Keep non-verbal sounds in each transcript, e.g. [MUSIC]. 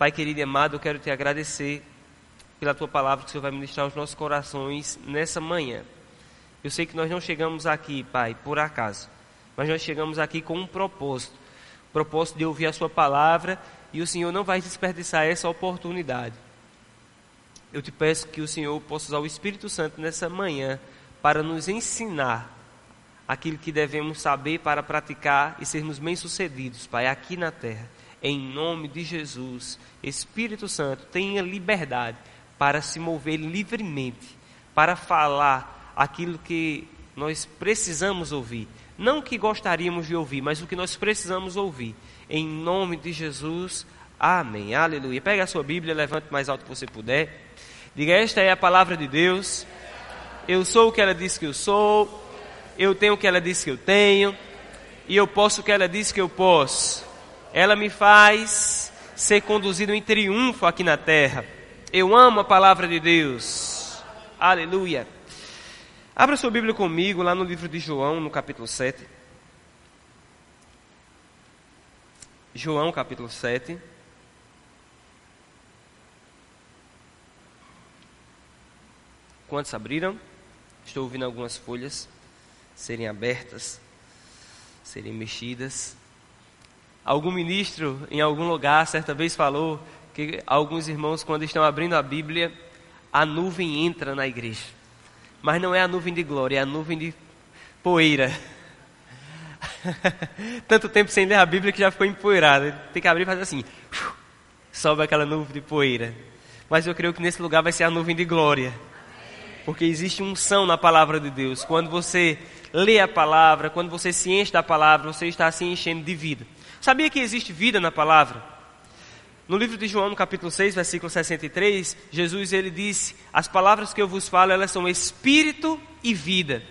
Pai querido e amado, eu quero te agradecer pela tua palavra que o Senhor vai ministrar aos nossos corações nessa manhã. Eu sei que nós não chegamos aqui, Pai, por acaso, mas nós chegamos aqui com um propósito propósito de ouvir a Sua palavra e o Senhor não vai desperdiçar essa oportunidade. Eu te peço que o Senhor possa usar o Espírito Santo nessa manhã para nos ensinar aquilo que devemos saber para praticar e sermos bem-sucedidos, Pai, aqui na terra. Em nome de Jesus, Espírito Santo, tenha liberdade para se mover livremente, para falar aquilo que nós precisamos ouvir. Não o que gostaríamos de ouvir, mas o que nós precisamos ouvir. Em nome de Jesus, amém. Aleluia. Pega a sua Bíblia, levante mais alto que você puder. Diga: Esta é a palavra de Deus. Eu sou o que ela diz que eu sou. Eu tenho o que ela diz que eu tenho. E eu posso o que ela diz que eu posso. Ela me faz ser conduzido em triunfo aqui na terra. Eu amo a palavra de Deus. Aleluia. Abra sua Bíblia comigo lá no livro de João, no capítulo 7. João, capítulo 7. Quantos abriram? Estou ouvindo algumas folhas serem abertas, serem mexidas. Algum ministro em algum lugar certa vez falou que alguns irmãos, quando estão abrindo a Bíblia, a nuvem entra na igreja. Mas não é a nuvem de glória, é a nuvem de poeira. [LAUGHS] Tanto tempo sem ler a Bíblia que já ficou empoeirada. Tem que abrir e fazer assim. Sobe aquela nuvem de poeira. Mas eu creio que nesse lugar vai ser a nuvem de glória. Porque existe unção na palavra de Deus. Quando você lê a palavra, quando você se enche da palavra, você está se enchendo de vida. Sabia que existe vida na palavra? No livro de João, no capítulo 6, versículo 63, Jesus ele disse: "As palavras que eu vos falo, elas são espírito e vida".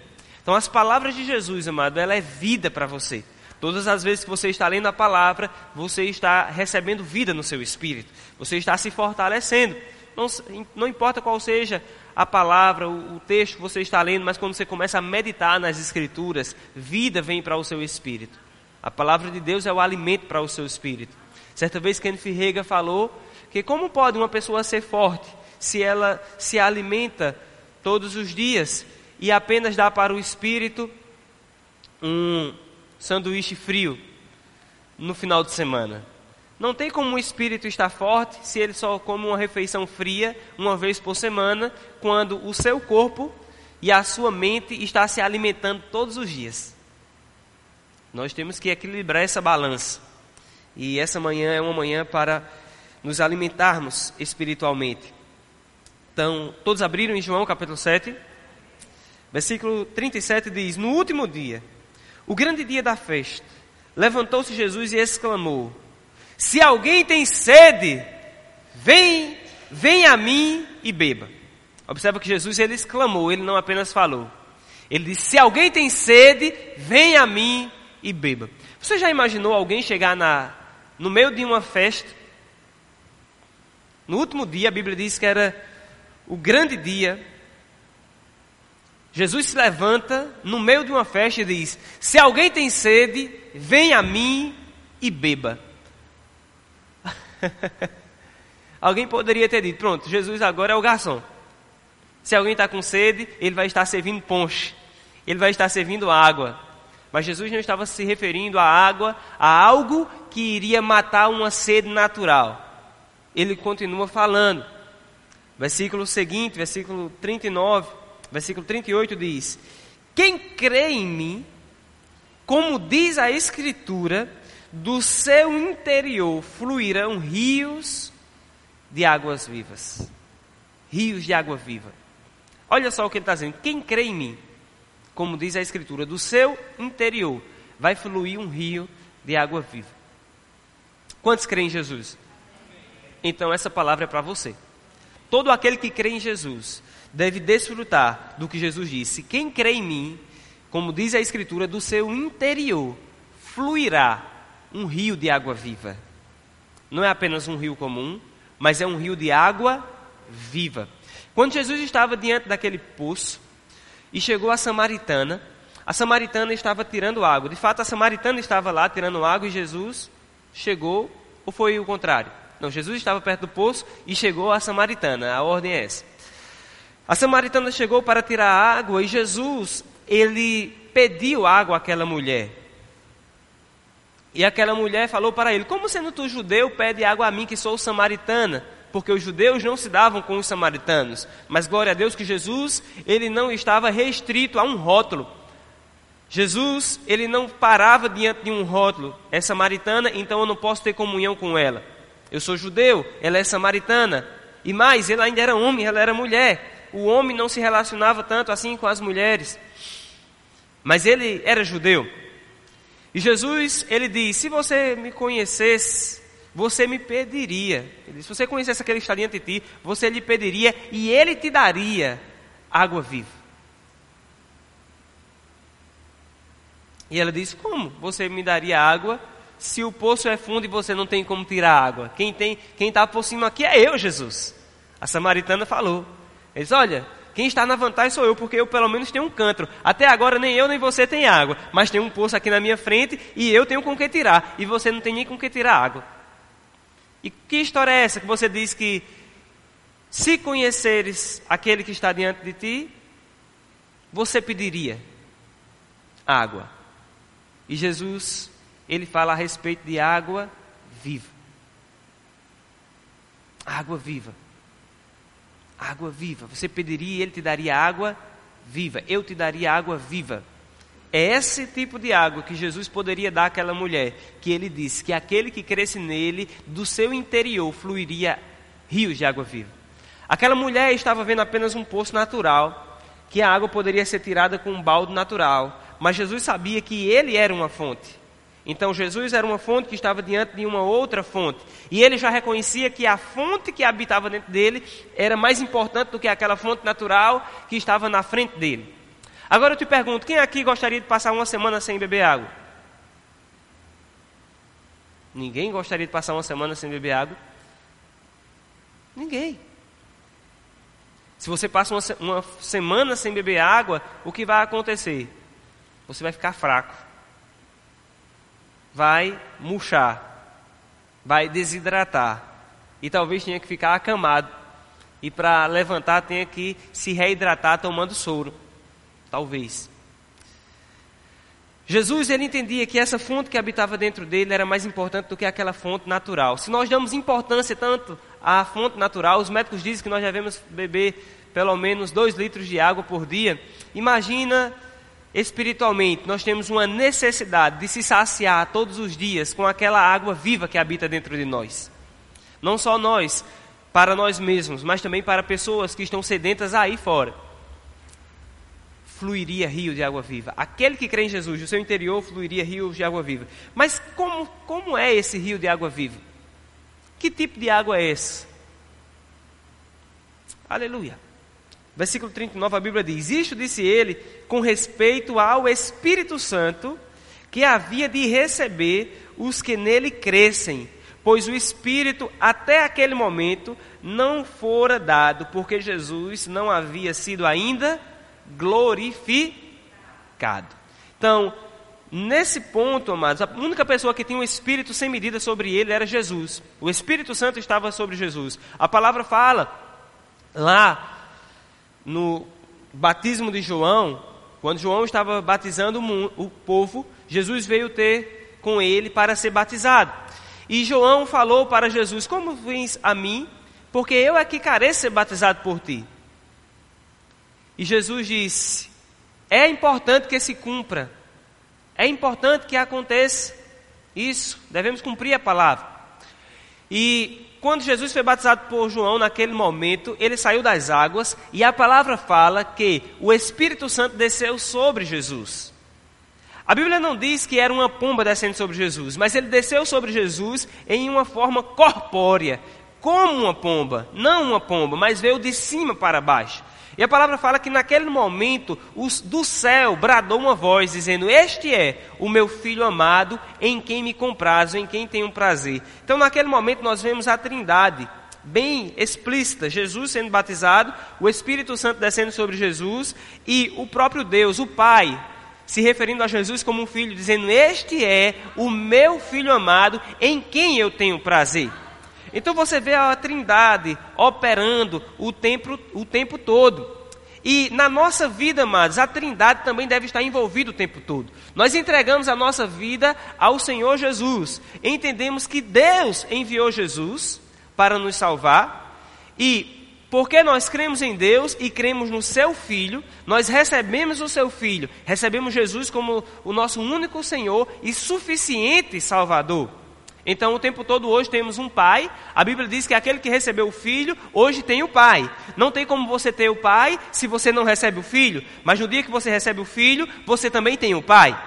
Então as palavras de Jesus, amado, ela é vida para você. Todas as vezes que você está lendo a palavra, você está recebendo vida no seu espírito. Você está se fortalecendo. Não, não importa qual seja a palavra, o, o texto que você está lendo, mas quando você começa a meditar nas escrituras, vida vem para o seu espírito. A palavra de Deus é o alimento para o seu espírito. Certa vez Kenneth Rega falou que como pode uma pessoa ser forte se ela se alimenta todos os dias e apenas dá para o espírito um sanduíche frio no final de semana? Não tem como o espírito estar forte se ele só come uma refeição fria uma vez por semana, quando o seu corpo e a sua mente está se alimentando todos os dias. Nós temos que equilibrar essa balança. E essa manhã é uma manhã para nos alimentarmos espiritualmente. Então, todos abriram em João capítulo 7, versículo 37 diz: No último dia, o grande dia da festa, levantou-se Jesus e exclamou: Se alguém tem sede, vem, vem a mim e beba. Observa que Jesus ele exclamou, ele não apenas falou. Ele disse: Se alguém tem sede, vem a mim e beba. Você já imaginou alguém chegar na, no meio de uma festa. No último dia, a Bíblia diz que era o grande dia. Jesus se levanta no meio de uma festa e diz: Se alguém tem sede, vem a mim e beba. [LAUGHS] alguém poderia ter dito: Pronto, Jesus agora é o garçom. Se alguém está com sede, ele vai estar servindo ponche, ele vai estar servindo água. Mas Jesus não estava se referindo à água, a algo que iria matar uma sede natural. Ele continua falando. Versículo seguinte, versículo 39, versículo 38 diz: Quem crê em mim, como diz a Escritura, do seu interior fluirão rios de águas vivas. Rios de água viva. Olha só o que ele está dizendo: quem crê em mim, como diz a Escritura, do seu interior vai fluir um rio de água viva. Quantos creem em Jesus? Então essa palavra é para você. Todo aquele que crê em Jesus deve desfrutar do que Jesus disse. Quem crê em mim, como diz a Escritura, do seu interior fluirá um rio de água viva. Não é apenas um rio comum, mas é um rio de água viva. Quando Jesus estava diante daquele poço e chegou a Samaritana, a Samaritana estava tirando água. De fato, a Samaritana estava lá tirando água e Jesus chegou, ou foi o contrário? Não, Jesus estava perto do poço e chegou a samaritana. A ordem é essa. A samaritana chegou para tirar água e Jesus, ele pediu água àquela mulher. E aquela mulher falou para ele: Como sendo tu judeu, pede água a mim que sou samaritana? Porque os judeus não se davam com os samaritanos. Mas glória a Deus que Jesus, ele não estava restrito a um rótulo. Jesus, ele não parava diante de um rótulo. É samaritana, então eu não posso ter comunhão com ela. Eu sou judeu, ela é samaritana. E mais, ele ainda era homem, ela era mulher. O homem não se relacionava tanto assim com as mulheres. Mas ele era judeu. E Jesus, ele diz: Se você me conhecesse, você me pediria. Ele se você conhecesse aquele que está de ti, você lhe pediria e ele te daria água viva. E ela diz: Como você me daria água se o poço é fundo e você não tem como tirar água? Quem tem, quem está por cima aqui é eu, Jesus. A samaritana falou. Ele diz: Olha, quem está na vantagem sou eu, porque eu pelo menos tenho um canto. Até agora nem eu nem você tem água, mas tem um poço aqui na minha frente e eu tenho com que tirar, e você não tem nem com que tirar água. E que história é essa que você diz que se conheceres aquele que está diante de ti, você pediria água? E Jesus, ele fala a respeito de água viva. Água viva água viva. Você pediria e ele te daria água viva. Eu te daria água viva. É esse tipo de água que Jesus poderia dar àquela mulher, que ele disse que aquele que cresce nele, do seu interior fluiria rios de água viva. Aquela mulher estava vendo apenas um poço natural, que a água poderia ser tirada com um balde natural, mas Jesus sabia que ele era uma fonte. Então Jesus era uma fonte que estava diante de uma outra fonte. E ele já reconhecia que a fonte que habitava dentro dele era mais importante do que aquela fonte natural que estava na frente dele. Agora eu te pergunto: quem aqui gostaria de passar uma semana sem beber água? Ninguém gostaria de passar uma semana sem beber água? Ninguém. Se você passa uma, uma semana sem beber água, o que vai acontecer? Você vai ficar fraco vai murchar, vai desidratar e talvez tenha que ficar acamado. E para levantar tenha que se reidratar tomando soro. Talvez. Jesus ele entendia que essa fonte que habitava dentro dele era mais importante do que aquela fonte natural. Se nós damos importância tanto à fonte natural, os médicos dizem que nós devemos beber pelo menos 2 litros de água por dia. Imagina espiritualmente, nós temos uma necessidade de se saciar todos os dias com aquela água viva que habita dentro de nós. Não só nós, para nós mesmos, mas também para pessoas que estão sedentas aí fora. Fluiria rio de água viva. Aquele que crê em Jesus, do seu interior fluiria rio de água viva. Mas como, como é esse rio de água viva? Que tipo de água é esse? Aleluia. Versículo 39, a Bíblia diz: Isto disse ele com respeito ao Espírito Santo, que havia de receber os que nele crescem, pois o Espírito até aquele momento não fora dado, porque Jesus não havia sido ainda glorificado. Então, nesse ponto, amados, a única pessoa que tinha um Espírito sem medida sobre ele era Jesus. O Espírito Santo estava sobre Jesus. A palavra fala lá no batismo de João, quando João estava batizando o povo, Jesus veio ter com ele para ser batizado. E João falou para Jesus: Como vens a mim? Porque eu é que careço ser batizado por ti. E Jesus disse: É importante que se cumpra, é importante que aconteça isso, devemos cumprir a palavra. E quando Jesus foi batizado por João, naquele momento, ele saiu das águas e a palavra fala que o Espírito Santo desceu sobre Jesus. A Bíblia não diz que era uma pomba descendo sobre Jesus, mas ele desceu sobre Jesus em uma forma corpórea, como uma pomba, não uma pomba, mas veio de cima para baixo. E a palavra fala que naquele momento os, do céu bradou uma voz dizendo: Este é o meu filho amado, em quem me comprazo, em quem tenho prazer. Então, naquele momento, nós vemos a Trindade bem explícita: Jesus sendo batizado, o Espírito Santo descendo sobre Jesus e o próprio Deus, o Pai, se referindo a Jesus como um filho, dizendo: Este é o meu filho amado, em quem eu tenho prazer. Então você vê a Trindade operando o tempo, o tempo todo. E na nossa vida, amados, a Trindade também deve estar envolvida o tempo todo. Nós entregamos a nossa vida ao Senhor Jesus. Entendemos que Deus enviou Jesus para nos salvar. E porque nós cremos em Deus e cremos no seu Filho, nós recebemos o seu Filho, recebemos Jesus como o nosso único Senhor e suficiente Salvador. Então, o tempo todo hoje temos um pai. A Bíblia diz que aquele que recebeu o filho, hoje tem o pai. Não tem como você ter o pai se você não recebe o filho. Mas no dia que você recebe o filho, você também tem o pai.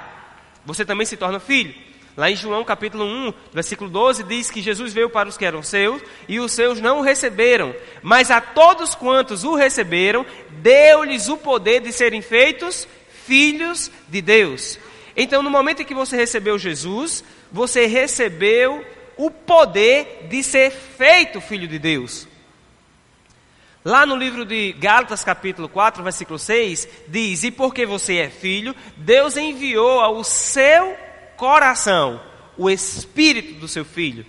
Você também se torna filho. Lá em João capítulo 1, versículo 12, diz que Jesus veio para os que eram seus e os seus não o receberam. Mas a todos quantos o receberam, deu-lhes o poder de serem feitos filhos de Deus. Então, no momento em que você recebeu Jesus, você recebeu o poder de ser feito filho de Deus. Lá no livro de Gálatas, capítulo 4, versículo 6, diz: E porque você é filho, Deus enviou ao seu coração o espírito do seu filho.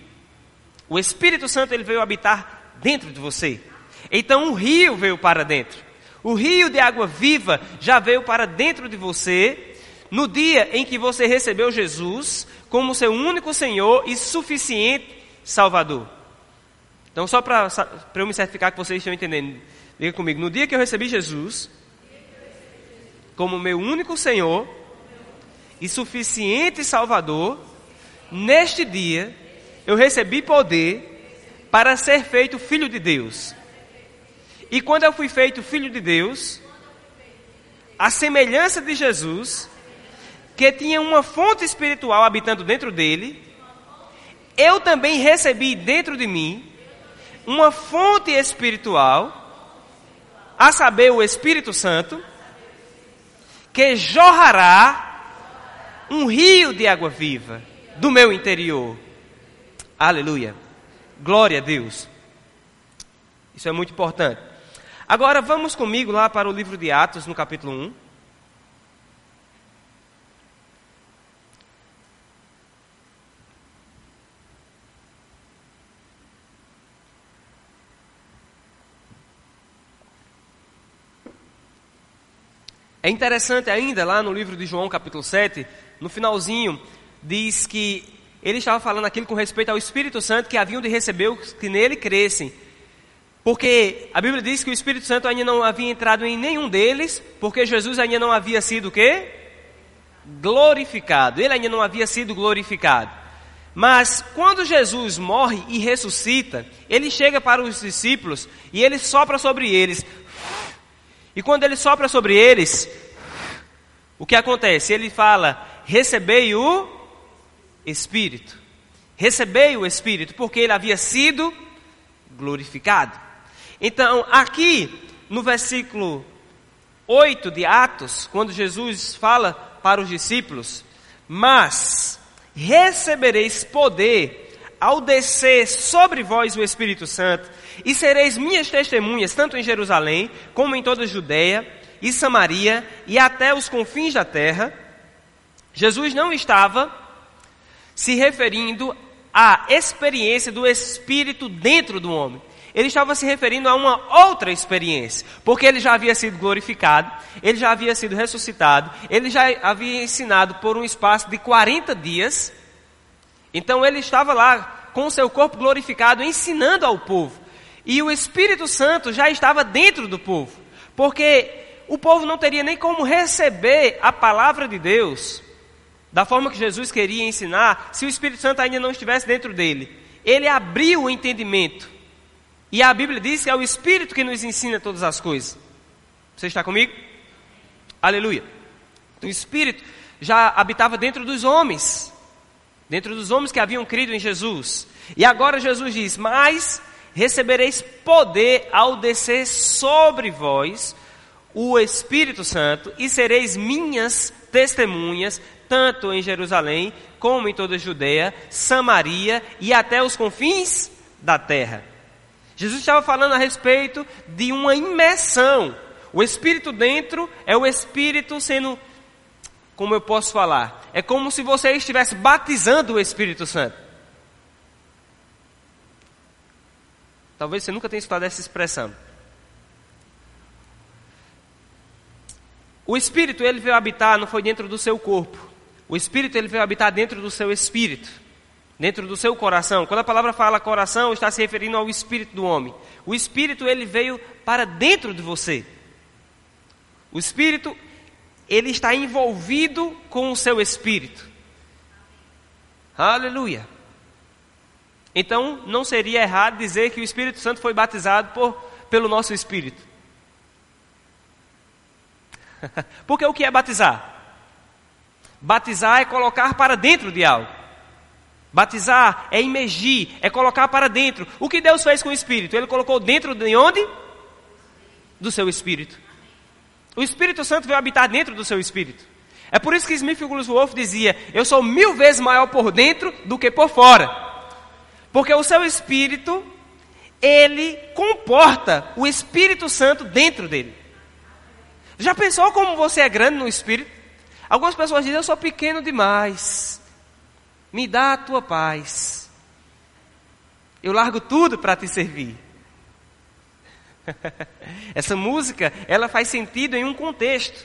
O Espírito Santo ele veio habitar dentro de você. Então o rio veio para dentro. O rio de água viva já veio para dentro de você no dia em que você recebeu Jesus como seu único Senhor e suficiente Salvador. Então, só para eu me certificar que vocês estão entendendo, diga comigo: no dia que eu recebi Jesus, como meu único Senhor e suficiente Salvador, neste dia eu recebi poder para ser feito filho de Deus. E quando eu fui feito filho de Deus, a semelhança de Jesus, que tinha uma fonte espiritual habitando dentro dele, eu também recebi dentro de mim uma fonte espiritual, a saber, o Espírito Santo, que jorrará um rio de água viva do meu interior. Aleluia. Glória a Deus. Isso é muito importante. Agora vamos comigo lá para o livro de Atos, no capítulo 1. É interessante ainda, lá no livro de João, capítulo 7, no finalzinho, diz que ele estava falando aquilo com respeito ao Espírito Santo que haviam de receber os que nele crescem. Porque a Bíblia diz que o Espírito Santo ainda não havia entrado em nenhum deles, porque Jesus ainda não havia sido o quê? Glorificado. Ele ainda não havia sido glorificado. Mas quando Jesus morre e ressuscita, ele chega para os discípulos e ele sopra sobre eles e quando ele sopra sobre eles, o que acontece? Ele fala: recebei o Espírito. Recebei o Espírito, porque ele havia sido glorificado. Então, aqui no versículo 8 de Atos, quando Jesus fala para os discípulos: Mas recebereis poder ao descer sobre vós o Espírito Santo, e sereis minhas testemunhas, tanto em Jerusalém, como em toda a Judéia e Samaria, e até os confins da terra. Jesus não estava se referindo à experiência do Espírito dentro do homem. Ele estava se referindo a uma outra experiência, porque ele já havia sido glorificado, ele já havia sido ressuscitado, ele já havia ensinado por um espaço de 40 dias. Então ele estava lá com o seu corpo glorificado, ensinando ao povo. E o Espírito Santo já estava dentro do povo, porque o povo não teria nem como receber a palavra de Deus da forma que Jesus queria ensinar, se o Espírito Santo ainda não estivesse dentro dele. Ele abriu o entendimento. E a Bíblia diz que é o Espírito que nos ensina todas as coisas. Você está comigo? Aleluia. O Espírito já habitava dentro dos homens, dentro dos homens que haviam crido em Jesus. E agora Jesus diz: Mas recebereis poder ao descer sobre vós o Espírito Santo e sereis minhas testemunhas, tanto em Jerusalém como em toda a Judéia, Samaria e até os confins da terra. Jesus estava falando a respeito de uma imersão. O Espírito dentro é o Espírito sendo, como eu posso falar, é como se você estivesse batizando o Espírito Santo. Talvez você nunca tenha escutado essa expressão. O espírito ele veio habitar não foi dentro do seu corpo. O espírito ele veio habitar dentro do seu espírito, dentro do seu coração. Quando a palavra fala coração, está se referindo ao espírito do homem. O espírito ele veio para dentro de você. O espírito ele está envolvido com o seu espírito. Aleluia. Então, não seria errado dizer que o Espírito Santo foi batizado por, pelo nosso espírito. [LAUGHS] Porque o que é batizar? Batizar é colocar para dentro de algo. Batizar é imergir, é colocar para dentro. O que Deus fez com o Espírito? Ele colocou dentro de onde? Do seu Espírito. O Espírito Santo veio habitar dentro do seu Espírito. É por isso que Smith Wigglesworth dizia: Eu sou mil vezes maior por dentro do que por fora. Porque o seu Espírito, ele comporta o Espírito Santo dentro dele. Já pensou como você é grande no Espírito? Algumas pessoas dizem: Eu sou pequeno demais. Me dá a tua paz. Eu largo tudo para te servir. [LAUGHS] Essa música, ela faz sentido em um contexto.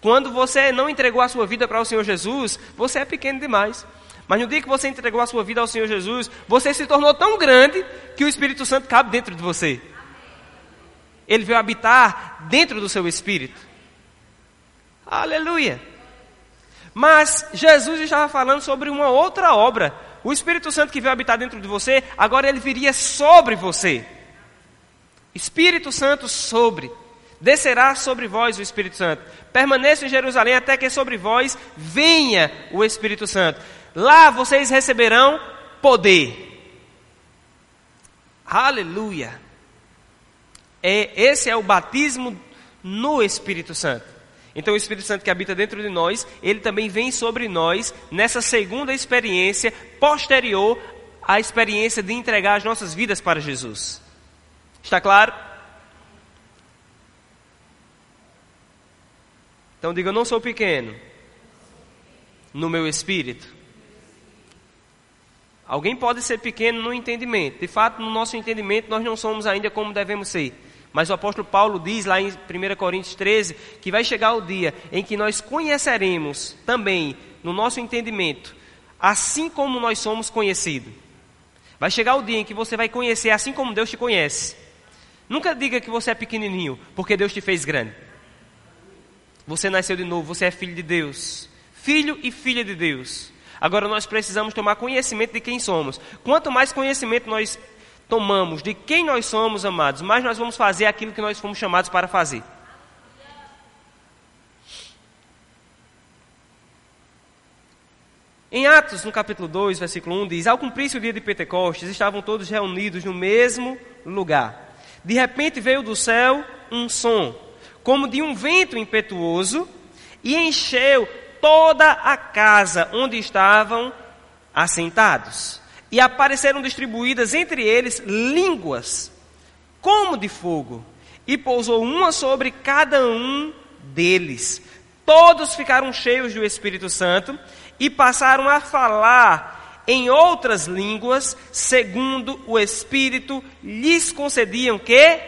Quando você não entregou a sua vida para o Senhor Jesus, você é pequeno demais. Mas no dia que você entregou a sua vida ao Senhor Jesus, você se tornou tão grande que o Espírito Santo cabe dentro de você. Ele veio habitar dentro do seu espírito. Aleluia. Mas Jesus estava falando sobre uma outra obra. O Espírito Santo que veio habitar dentro de você, agora ele viria sobre você. Espírito Santo sobre. Descerá sobre vós o Espírito Santo. Permaneça em Jerusalém até que sobre vós venha o Espírito Santo. Lá vocês receberão poder. Aleluia. É, esse é o batismo no Espírito Santo. Então, o Espírito Santo que habita dentro de nós, ele também vem sobre nós nessa segunda experiência posterior à experiência de entregar as nossas vidas para Jesus. Está claro? Então diga, eu não sou pequeno no meu espírito. Alguém pode ser pequeno no entendimento. De fato, no nosso entendimento, nós não somos ainda como devemos ser. Mas o apóstolo Paulo diz lá em 1 Coríntios 13 que vai chegar o dia em que nós conheceremos também, no nosso entendimento, assim como nós somos conhecidos. Vai chegar o dia em que você vai conhecer assim como Deus te conhece. Nunca diga que você é pequenininho, porque Deus te fez grande. Você nasceu de novo, você é filho de Deus. Filho e filha de Deus. Agora nós precisamos tomar conhecimento de quem somos. Quanto mais conhecimento nós tomamos de quem nós somos, amados, mais nós vamos fazer aquilo que nós fomos chamados para fazer. Em Atos, no capítulo 2, versículo 1, diz: Ao cumprir-se o dia de Pentecostes, estavam todos reunidos no mesmo lugar. De repente veio do céu um som, como de um vento impetuoso, e encheu toda a casa onde estavam assentados. E apareceram distribuídas entre eles línguas, como de fogo, e pousou uma sobre cada um deles. Todos ficaram cheios do Espírito Santo e passaram a falar em outras línguas, segundo o Espírito lhes concediam que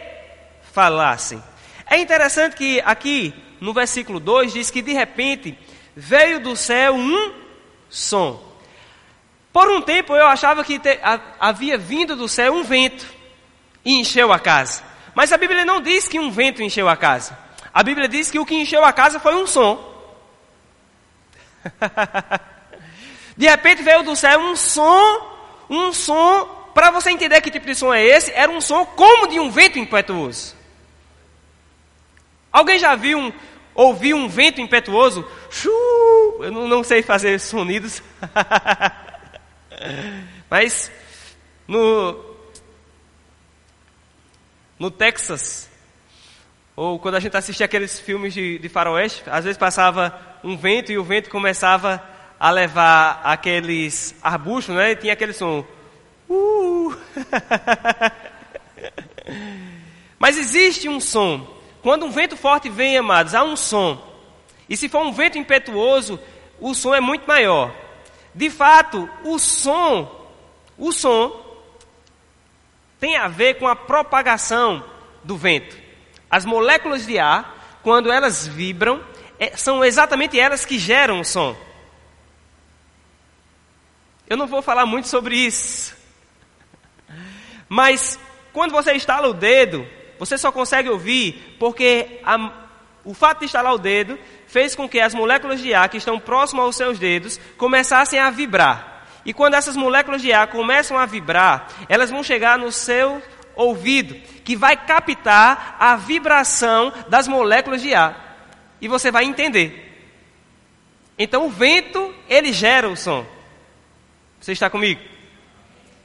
falassem. É interessante que aqui no versículo 2 diz que de repente veio do céu um som. Por um tempo eu achava que te, a, havia vindo do céu um vento e encheu a casa. Mas a Bíblia não diz que um vento encheu a casa. A Bíblia diz que o que encheu a casa foi um som. [LAUGHS] De repente veio do céu um som, um som, para você entender que tipo de som é esse, era um som como de um vento impetuoso. Alguém já viu um, ouviu um vento impetuoso? Eu não, não sei fazer sonidos. [LAUGHS] Mas no, no Texas, ou quando a gente assistia aqueles filmes de, de faroeste, às vezes passava um vento e o vento começava a levar aqueles arbustos, né? E tinha aquele som. Uh! [LAUGHS] Mas existe um som. Quando um vento forte vem, amados, há um som. E se for um vento impetuoso, o som é muito maior. De fato, o som, o som, tem a ver com a propagação do vento. As moléculas de ar, quando elas vibram, é, são exatamente elas que geram o som. Eu não vou falar muito sobre isso. Mas quando você instala o dedo, você só consegue ouvir porque a, o fato de instalar o dedo fez com que as moléculas de ar que estão próximas aos seus dedos começassem a vibrar. E quando essas moléculas de ar começam a vibrar, elas vão chegar no seu ouvido, que vai captar a vibração das moléculas de ar. E você vai entender. Então o vento, ele gera o som. Você está comigo?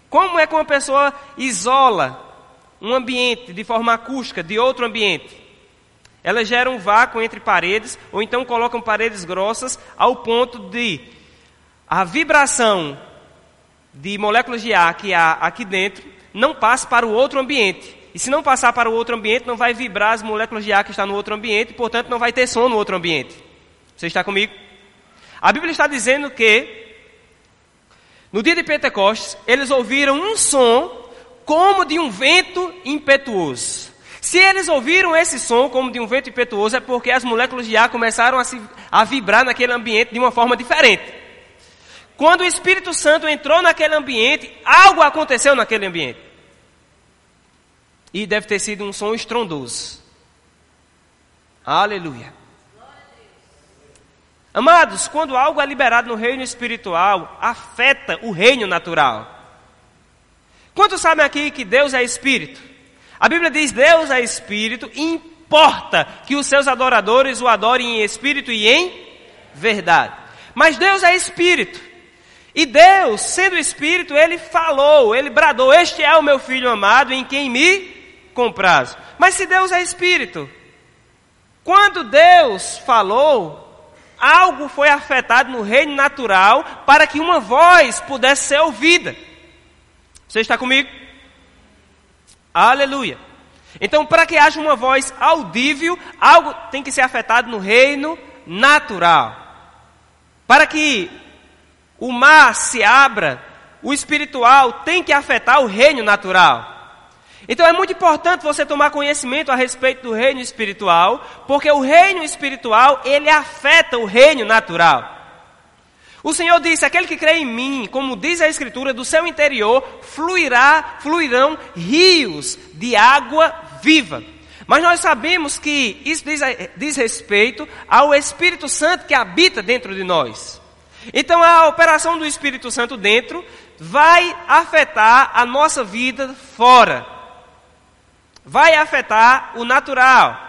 Como é que uma pessoa isola um ambiente de forma acústica de outro ambiente? Ela gera um vácuo entre paredes, ou então colocam paredes grossas ao ponto de a vibração de moléculas de ar que há aqui dentro não passe para o outro ambiente. E se não passar para o outro ambiente, não vai vibrar as moléculas de ar que está no outro ambiente, portanto não vai ter som no outro ambiente. Você está comigo? A Bíblia está dizendo que no dia de Pentecostes, eles ouviram um som como de um vento impetuoso. Se eles ouviram esse som como de um vento impetuoso, é porque as moléculas de ar começaram a, se, a vibrar naquele ambiente de uma forma diferente. Quando o Espírito Santo entrou naquele ambiente, algo aconteceu naquele ambiente. E deve ter sido um som estrondoso. Aleluia. Amados, quando algo é liberado no reino espiritual, afeta o reino natural. Quantos sabem aqui que Deus é espírito? A Bíblia diz: Deus é espírito, importa que os seus adoradores o adorem em espírito e em verdade. Mas Deus é espírito. E Deus, sendo espírito, ele falou, ele bradou: Este é o meu filho amado em quem me compraz. Mas se Deus é espírito, quando Deus falou, algo foi afetado no reino natural para que uma voz pudesse ser ouvida. Você está comigo? Aleluia. Então, para que haja uma voz audível, algo tem que ser afetado no reino natural. Para que o mar se abra, o espiritual tem que afetar o reino natural. Então é muito importante você tomar conhecimento a respeito do reino espiritual, porque o reino espiritual, ele afeta o reino natural. O Senhor disse: aquele que crê em mim, como diz a Escritura, do seu interior fluirá, fluirão rios de água viva. Mas nós sabemos que isso diz, diz respeito ao Espírito Santo que habita dentro de nós. Então a operação do Espírito Santo dentro vai afetar a nossa vida fora vai afetar o natural.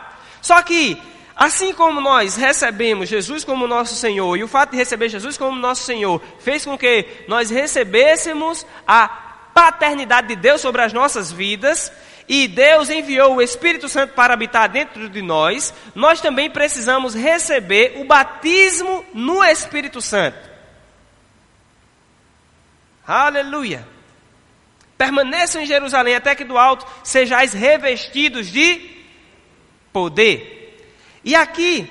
Só que, assim como nós recebemos Jesus como nosso Senhor, e o fato de receber Jesus como nosso Senhor fez com que nós recebêssemos a paternidade de Deus sobre as nossas vidas, e Deus enviou o Espírito Santo para habitar dentro de nós, nós também precisamos receber o batismo no Espírito Santo. Aleluia! Permaneçam em Jerusalém até que do alto sejais revestidos de poder. E aqui,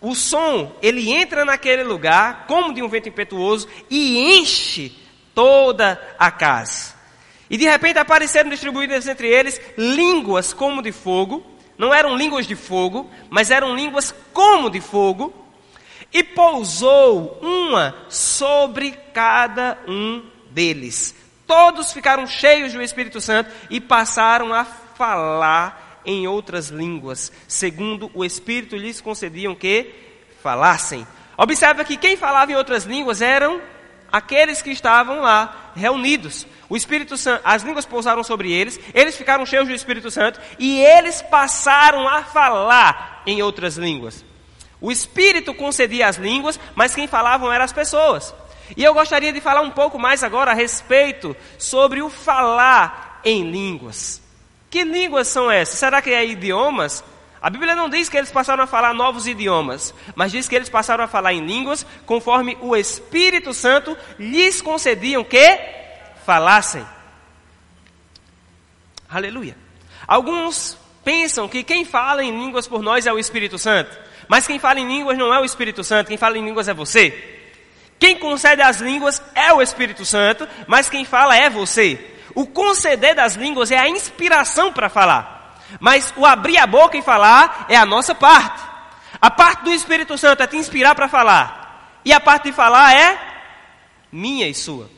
o som, ele entra naquele lugar, como de um vento impetuoso, e enche toda a casa. E de repente apareceram distribuídas entre eles línguas como de fogo, não eram línguas de fogo, mas eram línguas como de fogo, e pousou uma sobre cada um deles. Todos ficaram cheios do Espírito Santo e passaram a falar em outras línguas, segundo o Espírito lhes concediam que falassem. Observa que quem falava em outras línguas eram aqueles que estavam lá reunidos. O Espírito Santo, as línguas pousaram sobre eles, eles ficaram cheios do Espírito Santo e eles passaram a falar em outras línguas. O Espírito concedia as línguas, mas quem falavam eram as pessoas. E eu gostaria de falar um pouco mais agora a respeito sobre o falar em línguas. Que línguas são essas? Será que é idiomas? A Bíblia não diz que eles passaram a falar novos idiomas, mas diz que eles passaram a falar em línguas conforme o Espírito Santo lhes concediam que falassem. Aleluia. Alguns pensam que quem fala em línguas por nós é o Espírito Santo, mas quem fala em línguas não é o Espírito Santo, quem fala em línguas é você. Quem concede as línguas é o Espírito Santo, mas quem fala é você. O conceder das línguas é a inspiração para falar. Mas o abrir a boca e falar é a nossa parte. A parte do Espírito Santo é te inspirar para falar. E a parte de falar é minha e sua.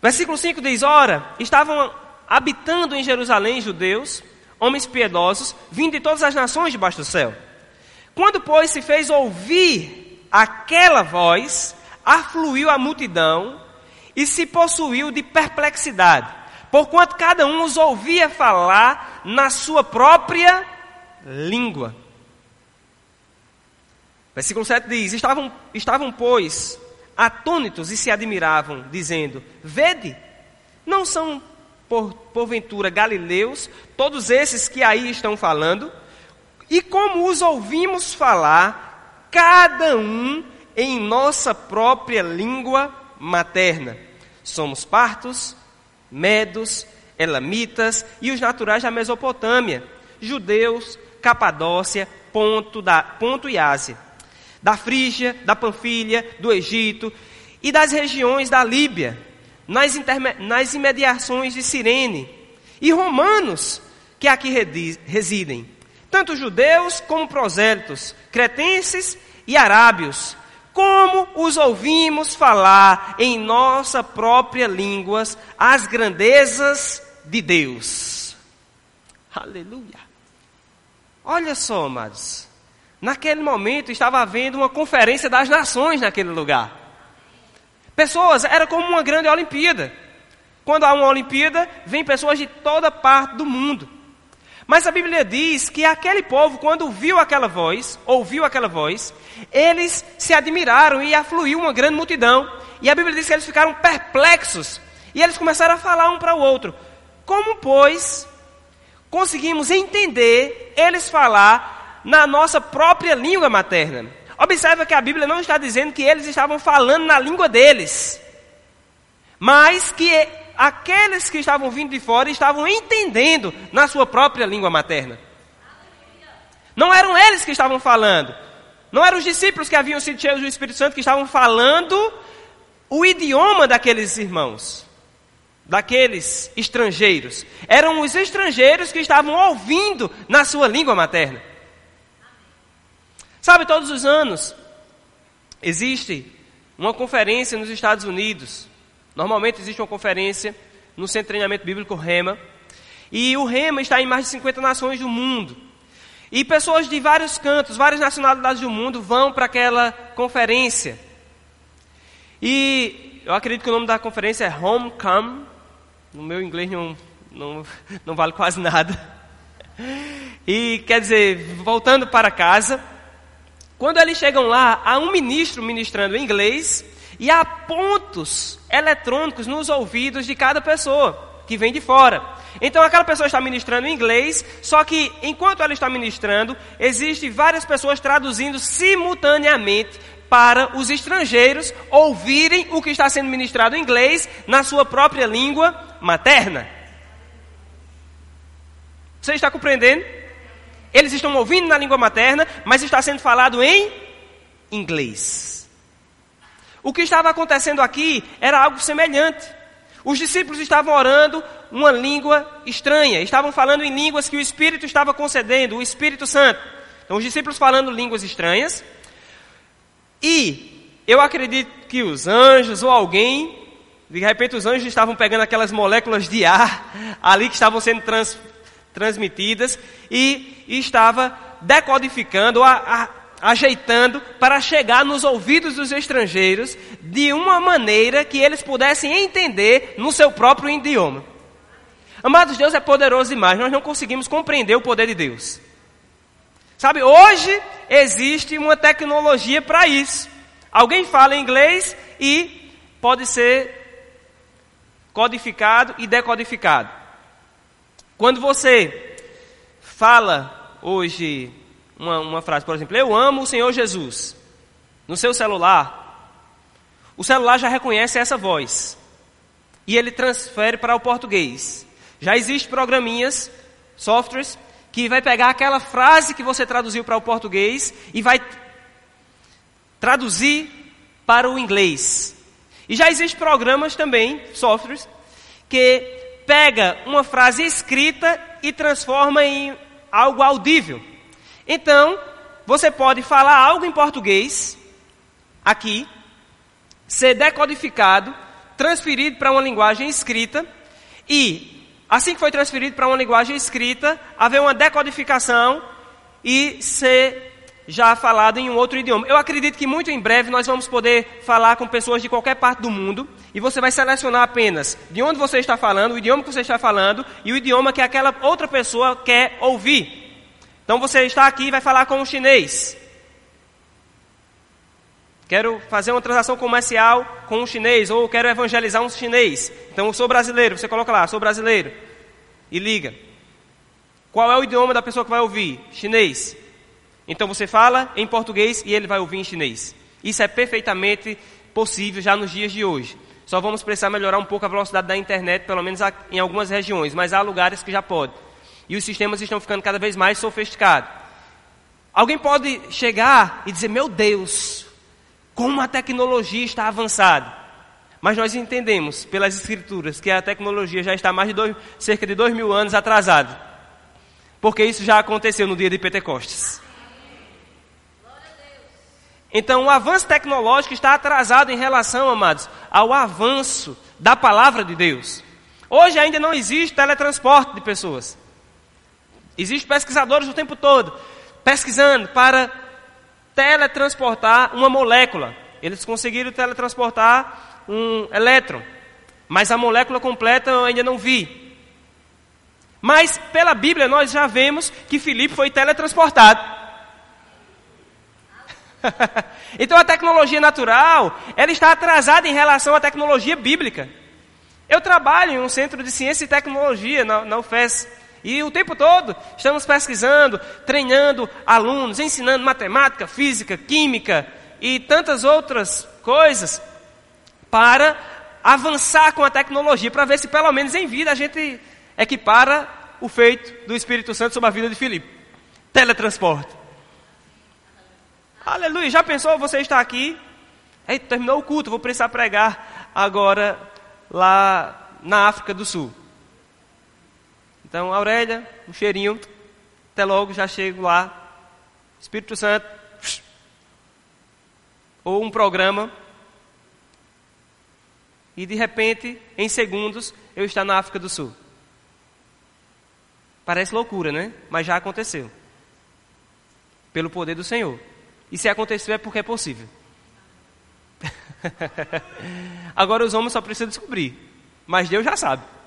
Versículo 5 diz: Ora, estavam habitando em Jerusalém judeus, homens piedosos, vindo de todas as nações debaixo do céu. Quando, pois, se fez ouvir aquela voz, afluiu a multidão e se possuiu de perplexidade, porquanto cada um os ouvia falar na sua própria língua. Versículo 7 diz: Estavam, estavam pois, atônitos e se admiravam, dizendo: Vede, não são por, porventura galileus todos esses que aí estão falando? E como os ouvimos falar, cada um em nossa própria língua materna. Somos partos, medos, elamitas e os naturais da Mesopotâmia, judeus, Capadócia, Ponto, da, Ponto e Ásia da Frígia, da Panfilha, do Egito e das regiões da Líbia, nas, nas imediações de Cirene, e romanos que aqui residem, tanto judeus como prosélitos, cretenses e arábios, como os ouvimos falar em nossa própria língua as grandezas de Deus. Aleluia. Olha só, amados. Naquele momento estava havendo uma conferência das nações naquele lugar. Pessoas, era como uma grande Olimpíada. Quando há uma Olimpíada, vem pessoas de toda parte do mundo. Mas a Bíblia diz que aquele povo, quando viu aquela voz, ouviu aquela voz, eles se admiraram e afluiu uma grande multidão. E a Bíblia diz que eles ficaram perplexos. E eles começaram a falar um para o outro. Como, pois, conseguimos entender eles falar na nossa própria língua materna. Observa que a Bíblia não está dizendo que eles estavam falando na língua deles, mas que aqueles que estavam vindo de fora estavam entendendo na sua própria língua materna. Não eram eles que estavam falando, não eram os discípulos que haviam sido cheios do Espírito Santo que estavam falando o idioma daqueles irmãos, daqueles estrangeiros. Eram os estrangeiros que estavam ouvindo na sua língua materna. Sabe, todos os anos existe uma conferência nos Estados Unidos. Normalmente existe uma conferência no Centro de Treinamento Bíblico REMA. E o REMA está em mais de 50 nações do mundo. E pessoas de vários cantos, várias nacionalidades do mundo vão para aquela conferência. E eu acredito que o nome da conferência é Homecome. No meu inglês não, não, não vale quase nada. E quer dizer, voltando para casa, quando eles chegam lá, há um ministro ministrando em inglês e há pontos eletrônicos nos ouvidos de cada pessoa que vem de fora. Então aquela pessoa está ministrando em inglês, só que enquanto ela está ministrando, existem várias pessoas traduzindo simultaneamente para os estrangeiros ouvirem o que está sendo ministrado em inglês na sua própria língua materna. Você está compreendendo? Eles estão ouvindo na língua materna, mas está sendo falado em inglês. O que estava acontecendo aqui era algo semelhante. Os discípulos estavam orando uma língua estranha, estavam falando em línguas que o Espírito estava concedendo, o Espírito Santo. Então, os discípulos falando línguas estranhas. E eu acredito que os anjos ou alguém, de repente os anjos estavam pegando aquelas moléculas de ar [LAUGHS] ali que estavam sendo trans, transmitidas e, e estava decodificando, a, a, ajeitando para chegar nos ouvidos dos estrangeiros de uma maneira que eles pudessem entender no seu próprio idioma. Amados, Deus é poderoso demais, nós não conseguimos compreender o poder de Deus. Sabe, hoje existe uma tecnologia para isso. Alguém fala inglês e pode ser codificado e decodificado. Quando você fala hoje uma, uma frase, por exemplo, eu amo o Senhor Jesus, no seu celular, o celular já reconhece essa voz e ele transfere para o português. Já existem programinhas, softwares, que vai pegar aquela frase que você traduziu para o português e vai traduzir para o inglês. E já existem programas também, softwares, que pega uma frase escrita e transforma em algo audível. Então, você pode falar algo em português, aqui, ser decodificado, transferido para uma linguagem escrita, e, assim que foi transferido para uma linguagem escrita, haver uma decodificação e ser já falado em um outro idioma. Eu acredito que muito em breve nós vamos poder falar com pessoas de qualquer parte do mundo e você vai selecionar apenas de onde você está falando, o idioma que você está falando e o idioma que aquela outra pessoa quer ouvir. Então você está aqui e vai falar com um chinês. Quero fazer uma transação comercial com um chinês ou quero evangelizar um chinês. Então eu sou brasileiro, você coloca lá, sou brasileiro e liga. Qual é o idioma da pessoa que vai ouvir? Chinês. Então você fala em português e ele vai ouvir em chinês. Isso é perfeitamente possível já nos dias de hoje. Só vamos precisar melhorar um pouco a velocidade da internet, pelo menos em algumas regiões, mas há lugares que já pode. E os sistemas estão ficando cada vez mais sofisticados. Alguém pode chegar e dizer: Meu Deus, como a tecnologia está avançada. Mas nós entendemos pelas escrituras que a tecnologia já está mais de dois, cerca de dois mil anos atrasada. Porque isso já aconteceu no dia de Pentecostes. Então, o avanço tecnológico está atrasado em relação, amados, ao avanço da palavra de Deus. Hoje ainda não existe teletransporte de pessoas. Existem pesquisadores o tempo todo pesquisando para teletransportar uma molécula. Eles conseguiram teletransportar um elétron, mas a molécula completa eu ainda não vi. Mas pela Bíblia nós já vemos que Filipe foi teletransportado. [LAUGHS] então a tecnologia natural, ela está atrasada em relação à tecnologia bíblica. Eu trabalho em um centro de ciência e tecnologia na, na UFES. E o tempo todo estamos pesquisando, treinando alunos, ensinando matemática, física, química e tantas outras coisas para avançar com a tecnologia, para ver se pelo menos em vida a gente equipara o feito do Espírito Santo sobre a vida de Filipe. Teletransporte. Aleluia. Já pensou você está aqui? Ei, terminou o culto, vou precisar pregar agora lá na África do Sul. Então, Aurélia, um cheirinho. Até logo, já chego lá. Espírito Santo. Ou um programa. E de repente, em segundos, eu estou na África do Sul. Parece loucura, né? Mas já aconteceu. Pelo poder do Senhor. E se aconteceu é porque é possível. [LAUGHS] Agora os homens só precisam descobrir. Mas Deus já sabe.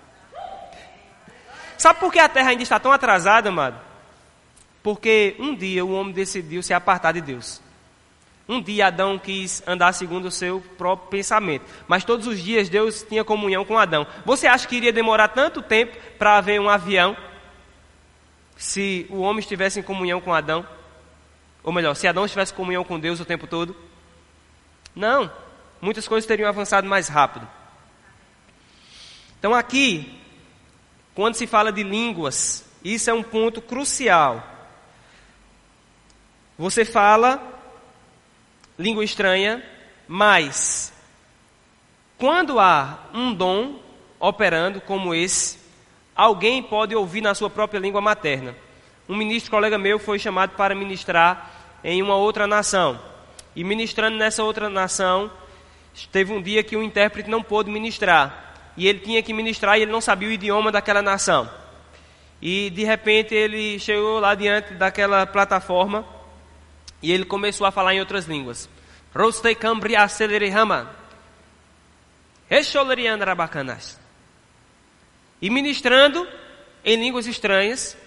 Sabe por que a terra ainda está tão atrasada, amado? Porque um dia o homem decidiu se apartar de Deus. Um dia Adão quis andar segundo o seu próprio pensamento. Mas todos os dias Deus tinha comunhão com Adão. Você acha que iria demorar tanto tempo para haver um avião? Se o homem estivesse em comunhão com Adão? Ou melhor, se Adão estivesse comunhão com Deus o tempo todo? Não. Muitas coisas teriam avançado mais rápido. Então aqui, quando se fala de línguas, isso é um ponto crucial. Você fala língua estranha, mas quando há um dom operando como esse, alguém pode ouvir na sua própria língua materna. Um ministro colega meu foi chamado para ministrar em uma outra nação. E ministrando nessa outra nação, teve um dia que o intérprete não pôde ministrar. E ele tinha que ministrar e ele não sabia o idioma daquela nação. E de repente ele chegou lá diante daquela plataforma e ele começou a falar em outras línguas. E ministrando em línguas estranhas,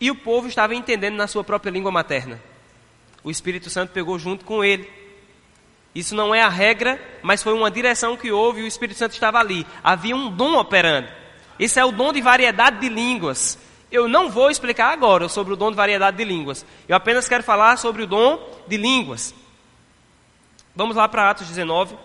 e o povo estava entendendo na sua própria língua materna o Espírito Santo pegou junto com ele. Isso não é a regra, mas foi uma direção que houve e o Espírito Santo estava ali. Havia um dom operando. Esse é o dom de variedade de línguas. Eu não vou explicar agora sobre o dom de variedade de línguas. Eu apenas quero falar sobre o dom de línguas. Vamos lá para Atos 19.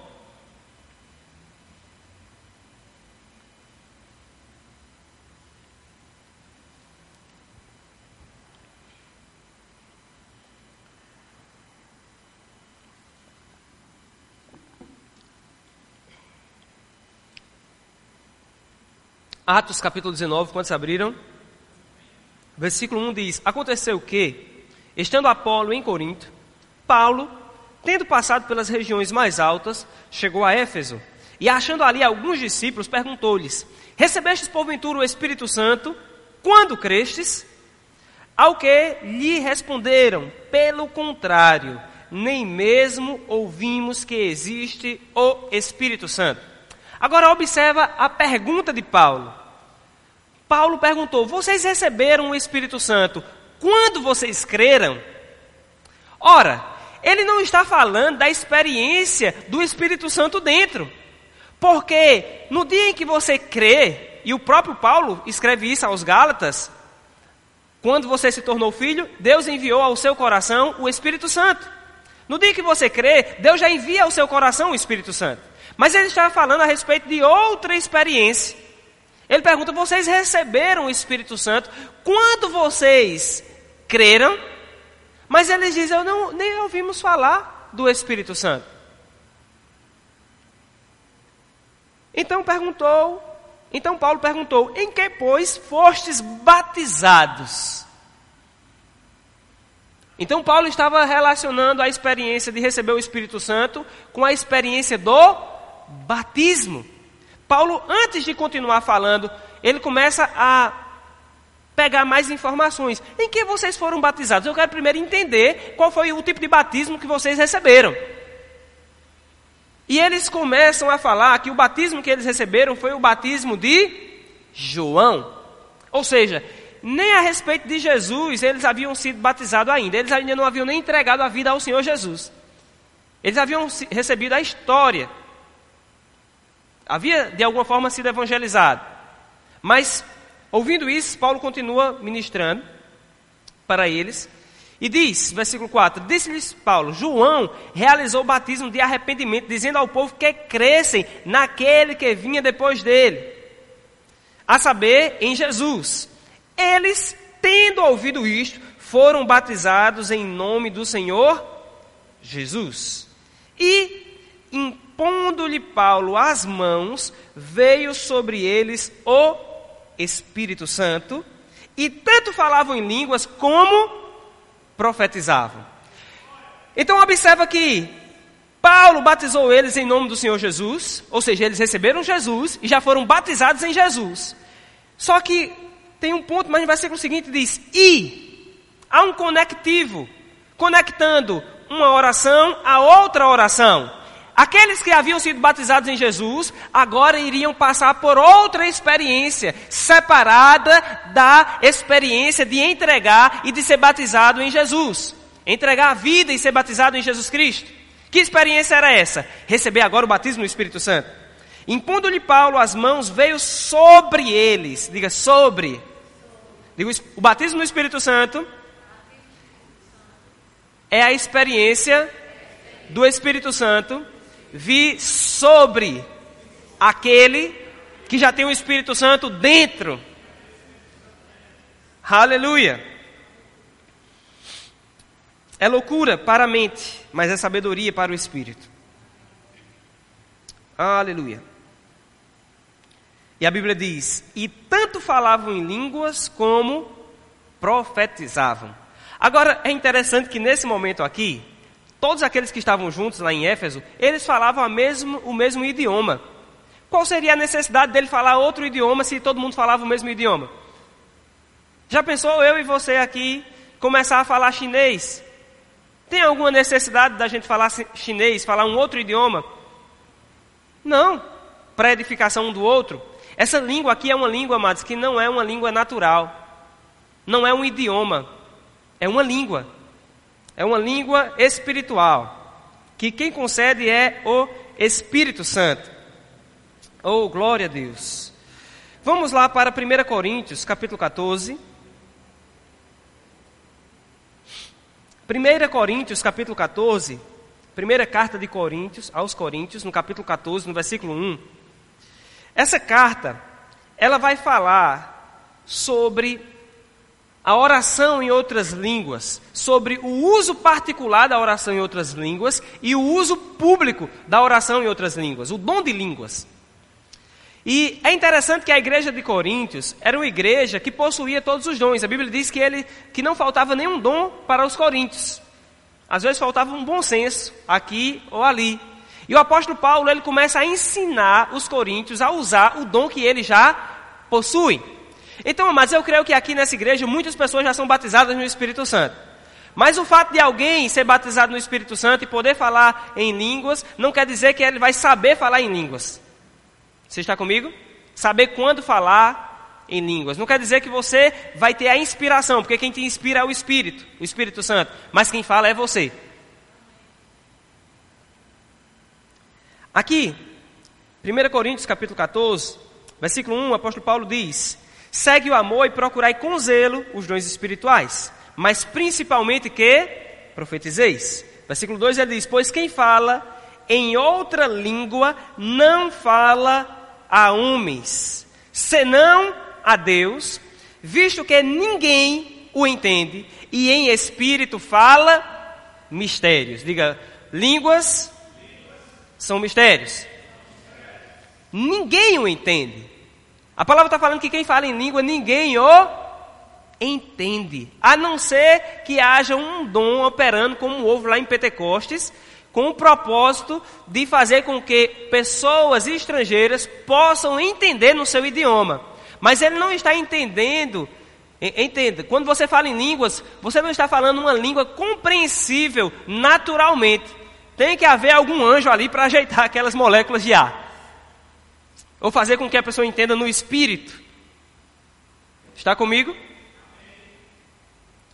Atos capítulo 19, quantos abriram? Versículo 1 diz: Aconteceu que, estando Apolo em Corinto, Paulo, tendo passado pelas regiões mais altas, chegou a Éfeso e, achando ali alguns discípulos, perguntou-lhes: Recebestes porventura o Espírito Santo quando crestes? Ao que lhe responderam: Pelo contrário, nem mesmo ouvimos que existe o Espírito Santo. Agora observa a pergunta de Paulo. Paulo perguntou: Vocês receberam o Espírito Santo quando vocês creram? Ora, ele não está falando da experiência do Espírito Santo dentro. Porque no dia em que você crê, e o próprio Paulo escreve isso aos Gálatas, quando você se tornou filho, Deus enviou ao seu coração o Espírito Santo. No dia que você crê, Deus já envia ao seu coração o Espírito Santo. Mas ele está falando a respeito de outra experiência. Ele pergunta: vocês receberam o Espírito Santo quando vocês creram? Mas eles dizem: eu não, nem ouvimos falar do Espírito Santo. Então perguntou, então Paulo perguntou: em que pois fostes batizados? Então Paulo estava relacionando a experiência de receber o Espírito Santo com a experiência do batismo. Paulo, antes de continuar falando, ele começa a pegar mais informações. Em que vocês foram batizados? Eu quero primeiro entender qual foi o tipo de batismo que vocês receberam. E eles começam a falar que o batismo que eles receberam foi o batismo de João. Ou seja, nem a respeito de Jesus eles haviam sido batizados ainda. Eles ainda não haviam nem entregado a vida ao Senhor Jesus. Eles haviam recebido a história havia de alguma forma sido evangelizado. Mas, ouvindo isso, Paulo continua ministrando para eles e diz, versículo 4: Disse-lhes Paulo: João realizou o batismo de arrependimento, dizendo ao povo que crescem naquele que vinha depois dele, a saber, em Jesus. Eles, tendo ouvido isto, foram batizados em nome do Senhor Jesus. E impondo-lhe Paulo as mãos, veio sobre eles o Espírito Santo, e tanto falavam em línguas como profetizavam. Então observa que Paulo batizou eles em nome do Senhor Jesus, ou seja, eles receberam Jesus e já foram batizados em Jesus. Só que tem um ponto, mas no versículo seguinte diz: e há um conectivo, conectando uma oração a outra oração. Aqueles que haviam sido batizados em Jesus, agora iriam passar por outra experiência, separada da experiência de entregar e de ser batizado em Jesus. Entregar a vida e ser batizado em Jesus Cristo. Que experiência era essa? Receber agora o batismo no Espírito Santo. Impondo-lhe Paulo as mãos, veio sobre eles. Diga sobre. Diga, o batismo no Espírito Santo é a experiência do Espírito Santo vi sobre aquele que já tem o Espírito Santo dentro. Aleluia. É loucura para a mente, mas é sabedoria para o espírito. Aleluia. E a Bíblia diz: E tanto falavam em línguas como profetizavam. Agora é interessante que nesse momento aqui, todos aqueles que estavam juntos lá em Éfeso, eles falavam mesmo, o mesmo idioma. Qual seria a necessidade dele falar outro idioma se todo mundo falava o mesmo idioma? Já pensou eu e você aqui começar a falar chinês? Tem alguma necessidade da gente falar chinês, falar um outro idioma? Não. Para edificação um do outro. Essa língua aqui é uma língua, amados, que não é uma língua natural. Não é um idioma. É uma língua. É uma língua espiritual, que quem concede é o Espírito Santo. Oh, glória a Deus. Vamos lá para 1 Coríntios, capítulo 14. 1 Coríntios, capítulo 14. Primeira carta de Coríntios aos Coríntios, no capítulo 14, no versículo 1. Essa carta, ela vai falar sobre a oração em outras línguas, sobre o uso particular da oração em outras línguas e o uso público da oração em outras línguas, o dom de línguas. E é interessante que a igreja de Coríntios era uma igreja que possuía todos os dons. A Bíblia diz que, ele, que não faltava nenhum dom para os coríntios. Às vezes faltava um bom senso aqui ou ali. E o apóstolo Paulo ele começa a ensinar os coríntios a usar o dom que ele já possui. Então, mas eu creio que aqui nessa igreja muitas pessoas já são batizadas no Espírito Santo. Mas o fato de alguém ser batizado no Espírito Santo e poder falar em línguas não quer dizer que ele vai saber falar em línguas. Você está comigo? Saber quando falar em línguas. Não quer dizer que você vai ter a inspiração, porque quem te inspira é o Espírito, o Espírito Santo. Mas quem fala é você. Aqui, 1 Coríntios capítulo 14, versículo 1, o apóstolo Paulo diz: Segue o amor e procurai com zelo os dons espirituais, mas principalmente que profetizeis. Versículo 2 ele diz: Pois quem fala em outra língua não fala a homens, senão a Deus, visto que ninguém o entende, e em espírito fala mistérios. Diga, línguas são mistérios. Ninguém o entende. A palavra está falando que quem fala em língua, ninguém o entende. A não ser que haja um dom operando como houve lá em Pentecostes, com o propósito de fazer com que pessoas estrangeiras possam entender no seu idioma. Mas ele não está entendendo. Entenda, quando você fala em línguas, você não está falando uma língua compreensível naturalmente. Tem que haver algum anjo ali para ajeitar aquelas moléculas de ar. Ou fazer com que a pessoa entenda no espírito. Está comigo?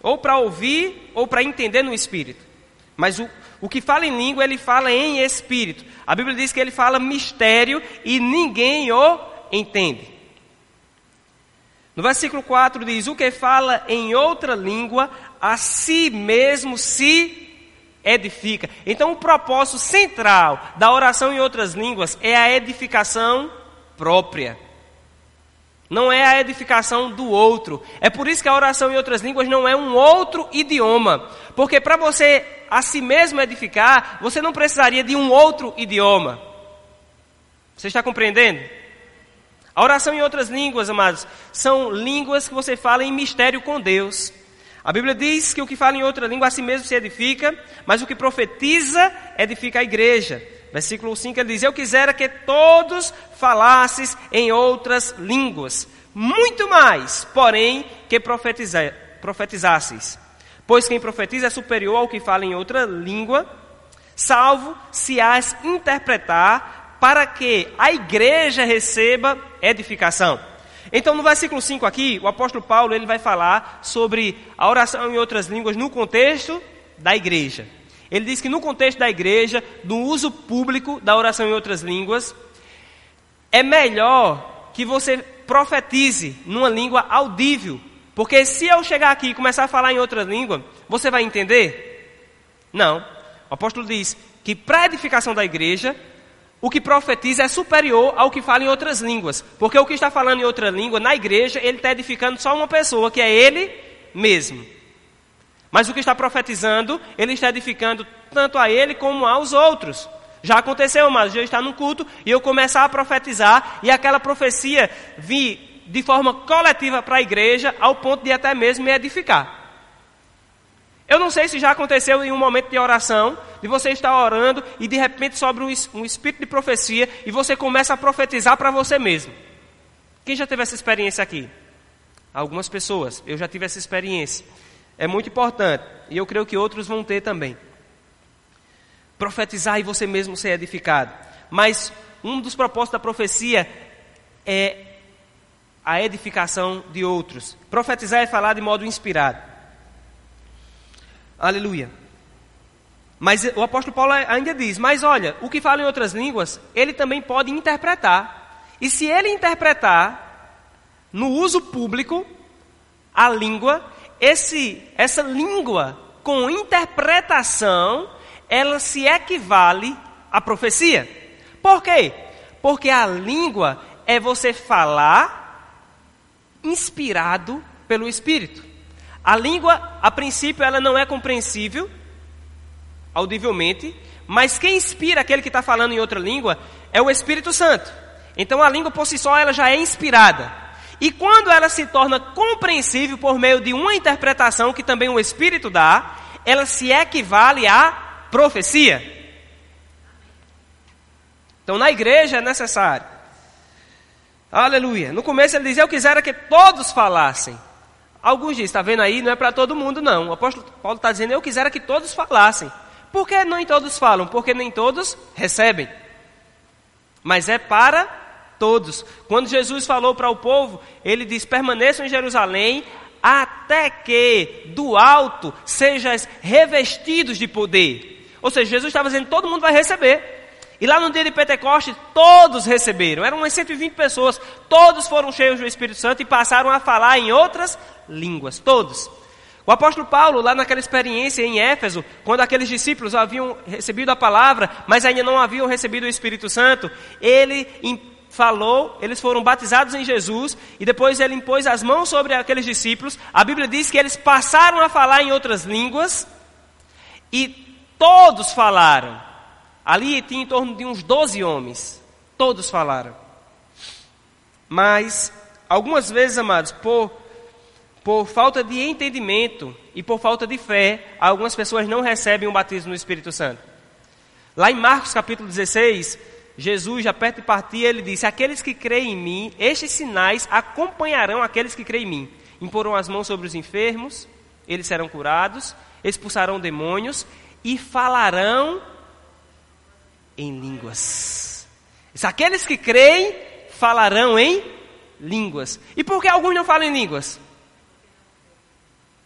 Ou para ouvir, ou para entender no espírito. Mas o, o que fala em língua, ele fala em espírito. A Bíblia diz que ele fala mistério e ninguém o entende. No versículo 4 diz: O que fala em outra língua, a si mesmo se edifica. Então, o propósito central da oração em outras línguas é a edificação própria. Não é a edificação do outro. É por isso que a oração em outras línguas não é um outro idioma. Porque para você a si mesmo edificar, você não precisaria de um outro idioma. Você está compreendendo? A oração em outras línguas, amados, são línguas que você fala em mistério com Deus. A Bíblia diz que o que fala em outra língua a si mesmo se edifica, mas o que profetiza edifica a igreja. Versículo 5 ele diz: Eu quisera que todos falasses em outras línguas, muito mais, porém, que profetizasseis. Pois quem profetiza é superior ao que fala em outra língua, salvo se as interpretar, para que a igreja receba edificação. Então, no versículo 5 aqui, o apóstolo Paulo ele vai falar sobre a oração em outras línguas no contexto da igreja. Ele diz que no contexto da igreja, do uso público da oração em outras línguas, é melhor que você profetize numa língua audível, porque se eu chegar aqui e começar a falar em outra língua, você vai entender? Não. O apóstolo diz que para a edificação da igreja, o que profetiza é superior ao que fala em outras línguas. Porque o que está falando em outra língua, na igreja, ele está edificando só uma pessoa, que é ele mesmo. Mas o que está profetizando, ele está edificando tanto a ele como aos outros. Já aconteceu, mas eu estar no culto e eu começar a profetizar e aquela profecia vir de forma coletiva para a igreja, ao ponto de até mesmo me edificar. Eu não sei se já aconteceu em um momento de oração, de você estar orando e de repente sobre um espírito de profecia e você começa a profetizar para você mesmo. Quem já teve essa experiência aqui? Algumas pessoas, eu já tive essa experiência. É muito importante e eu creio que outros vão ter também. Profetizar e você mesmo ser edificado. Mas um dos propósitos da profecia é a edificação de outros. Profetizar é falar de modo inspirado. Aleluia. Mas o apóstolo Paulo ainda diz: Mas olha, o que fala em outras línguas, ele também pode interpretar. E se ele interpretar no uso público a língua, esse, essa língua com interpretação, ela se equivale à profecia. Por quê? Porque a língua é você falar inspirado pelo Espírito. A língua, a princípio, ela não é compreensível audivelmente, mas quem inspira aquele que está falando em outra língua é o Espírito Santo. Então a língua por si só ela já é inspirada. E quando ela se torna compreensível por meio de uma interpretação que também o Espírito dá, ela se equivale à profecia. Então na igreja é necessário. Aleluia. No começo ele diz: Eu quisera que todos falassem. Alguns dizem, está vendo aí, não é para todo mundo, não. O apóstolo Paulo está dizendo: Eu quisera que todos falassem. Por que nem todos falam? Porque nem todos recebem. Mas é para todos. Quando Jesus falou para o povo, ele diz: permaneçam em Jerusalém até que do alto sejais revestidos de poder. Ou seja, Jesus estava dizendo: todo mundo vai receber. E lá no dia de Pentecostes, todos receberam. Eram umas 120 pessoas. Todos foram cheios do Espírito Santo e passaram a falar em outras línguas. Todos. O apóstolo Paulo, lá naquela experiência em Éfeso, quando aqueles discípulos haviam recebido a palavra, mas ainda não haviam recebido o Espírito Santo, ele falou, eles foram batizados em Jesus, e depois ele impôs as mãos sobre aqueles discípulos. A Bíblia diz que eles passaram a falar em outras línguas, e todos falaram. Ali tinha em torno de uns 12 homens, todos falaram. Mas, algumas vezes, amados, por por falta de entendimento e por falta de fé, algumas pessoas não recebem o batismo no Espírito Santo. Lá em Marcos capítulo 16, Jesus, já perto de partir, ele disse: Aqueles que creem em mim, estes sinais acompanharão aqueles que creem em mim. Imporão as mãos sobre os enfermos, eles serão curados, expulsarão demônios e falarão em línguas. Aqueles que creem falarão em línguas. E por que alguns não falam em línguas?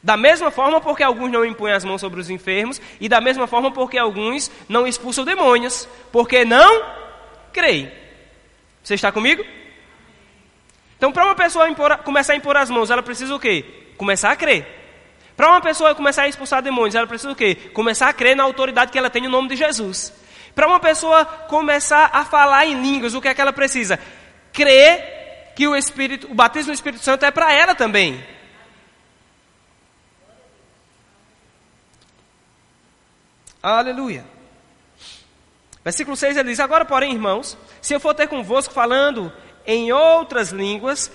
Da mesma forma, porque alguns não impõem as mãos sobre os enfermos, e da mesma forma, porque alguns não expulsam demônios, porque não creem. Você está comigo? Então, para uma pessoa impor, começar a impor as mãos, ela precisa o quê? Começar a crer. Para uma pessoa começar a expulsar demônios, ela precisa o quê? Começar a crer na autoridade que ela tem no nome de Jesus. Para uma pessoa começar a falar em línguas, o que é que ela precisa? Crer que o Espírito, o batismo do Espírito Santo é para ela também. Aleluia. Versículo 6 ele diz: Agora, porém, irmãos, se eu for ter convosco falando em outras línguas,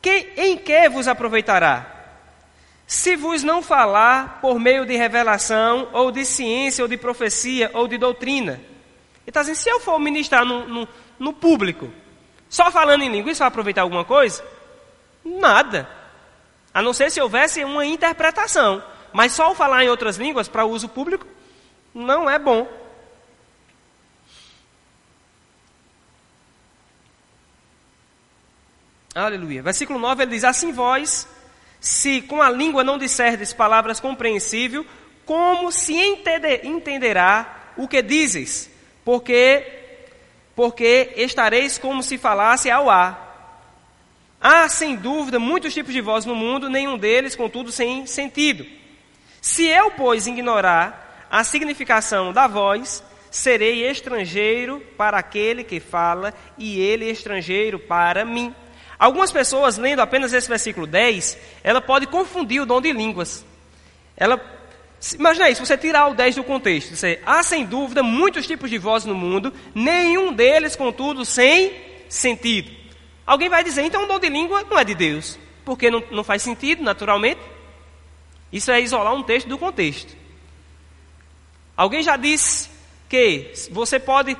que, em que vos aproveitará? Se vos não falar por meio de revelação, ou de ciência, ou de profecia, ou de doutrina. Ele está dizendo: se eu for ministrar no, no, no público, só falando em língua, isso vai aproveitar alguma coisa? Nada. A não ser se houvesse uma interpretação. Mas só falar em outras línguas para uso público, não é bom. Aleluia. Versículo 9 ele diz: Assim vós, se com a língua não disserdes palavras compreensíveis, como se entender, entenderá o que dizes? Porque porque estareis como se falasse ao ar. Há, sem dúvida, muitos tipos de voz no mundo, nenhum deles, contudo, sem sentido. Se eu, pois, ignorar a significação da voz, serei estrangeiro para aquele que fala e ele estrangeiro para mim. Algumas pessoas, lendo apenas esse versículo 10, ela pode confundir o dom de línguas. Ela, imagina isso, você tirar o 10 do contexto. Você, há sem dúvida muitos tipos de vozes no mundo, nenhum deles, contudo, sem sentido. Alguém vai dizer, então o dom de língua não é de Deus, porque não, não faz sentido, naturalmente. Isso é isolar um texto do contexto. Alguém já disse que você pode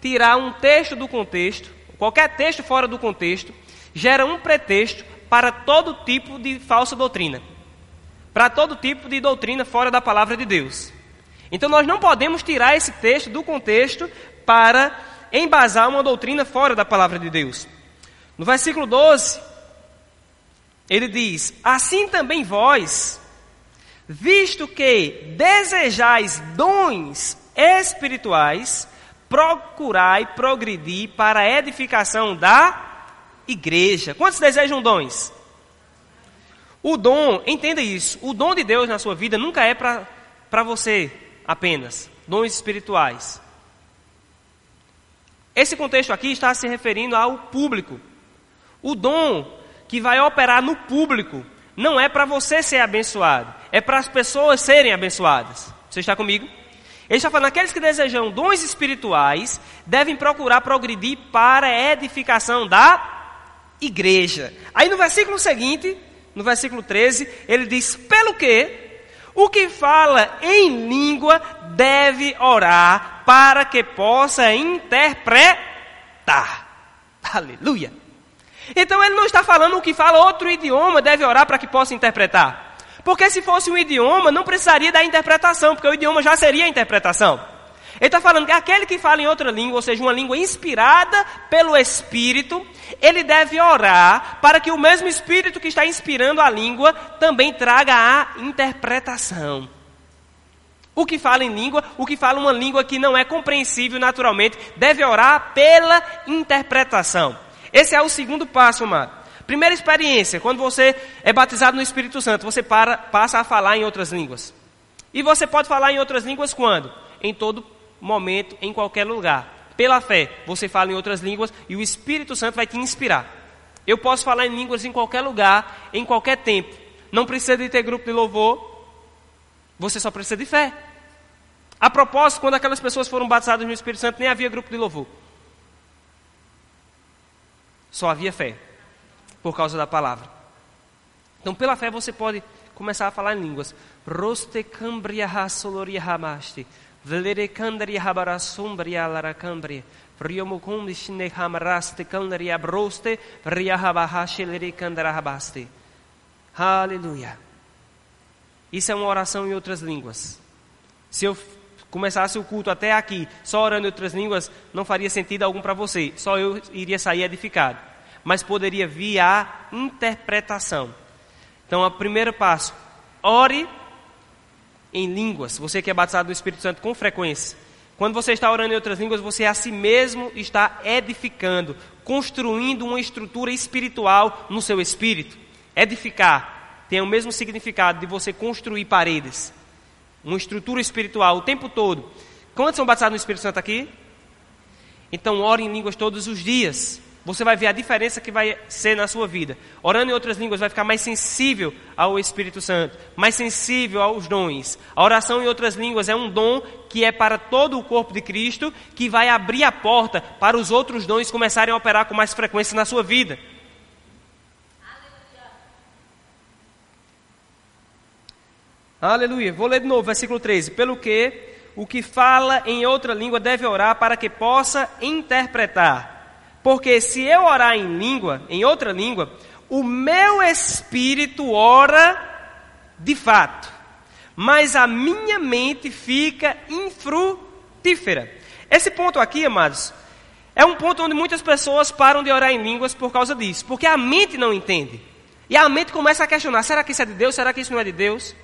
tirar um texto do contexto, qualquer texto fora do contexto, gera um pretexto para todo tipo de falsa doutrina. Para todo tipo de doutrina fora da palavra de Deus. Então nós não podemos tirar esse texto do contexto para embasar uma doutrina fora da palavra de Deus. No versículo 12, ele diz: Assim também vós, visto que desejais dons espirituais, procurai progredir para a edificação da igreja. Quantos desejam dons? O dom, entenda isso, o dom de Deus na sua vida nunca é para você apenas, dons espirituais. Esse contexto aqui está se referindo ao público. O dom que vai operar no público não é para você ser abençoado, é para as pessoas serem abençoadas. Você está comigo? Ele está falando, aqueles que desejam dons espirituais devem procurar progredir para a edificação da igreja. Aí no versículo seguinte, no versículo 13, ele diz: Pelo que o que fala em língua deve orar para que possa interpretar. Aleluia. Então ele não está falando o que fala outro idioma deve orar para que possa interpretar. Porque se fosse um idioma, não precisaria da interpretação, porque o idioma já seria a interpretação. Ele está falando que aquele que fala em outra língua, ou seja, uma língua inspirada pelo Espírito, ele deve orar para que o mesmo Espírito que está inspirando a língua também traga a interpretação. O que fala em língua, o que fala uma língua que não é compreensível naturalmente, deve orar pela interpretação. Esse é o segundo passo, amado. Primeira experiência, quando você é batizado no Espírito Santo, você para, passa a falar em outras línguas. E você pode falar em outras línguas quando? Em todo momento, em qualquer lugar. Pela fé, você fala em outras línguas e o Espírito Santo vai te inspirar. Eu posso falar em línguas em qualquer lugar, em qualquer tempo. Não precisa de ter grupo de louvor, você só precisa de fé. A propósito, quando aquelas pessoas foram batizadas no Espírito Santo, nem havia grupo de louvor. Só havia fé por causa da palavra. Então, pela fé, você pode começar a falar em línguas. Roste cambria hamaste. Velere candria habarasumbria laracambria. Priomucum shine hamaraste candria broste. Riahabahashileri candarahabaste. Aleluia. Isso é uma oração em outras línguas. Se eu começasse o culto até aqui, só orando em outras línguas, não faria sentido algum para você. Só eu iria sair edificado mas poderia vir a interpretação. Então, o primeiro passo, ore em línguas. Você que é batizado no Espírito Santo com frequência. Quando você está orando em outras línguas, você a si mesmo está edificando, construindo uma estrutura espiritual no seu espírito. Edificar tem o mesmo significado de você construir paredes. Uma estrutura espiritual o tempo todo. Quantos são batizados no Espírito Santo aqui? Então, ore em línguas todos os dias você vai ver a diferença que vai ser na sua vida. Orando em outras línguas vai ficar mais sensível ao Espírito Santo, mais sensível aos dons. A oração em outras línguas é um dom que é para todo o corpo de Cristo, que vai abrir a porta para os outros dons começarem a operar com mais frequência na sua vida. Aleluia. Vou ler de novo, versículo 13. Pelo que o que fala em outra língua deve orar para que possa interpretar. Porque se eu orar em língua, em outra língua, o meu espírito ora de fato, mas a minha mente fica infrutífera. Esse ponto aqui, amados, é um ponto onde muitas pessoas param de orar em línguas por causa disso, porque a mente não entende. E a mente começa a questionar: será que isso é de Deus? Será que isso não é de Deus?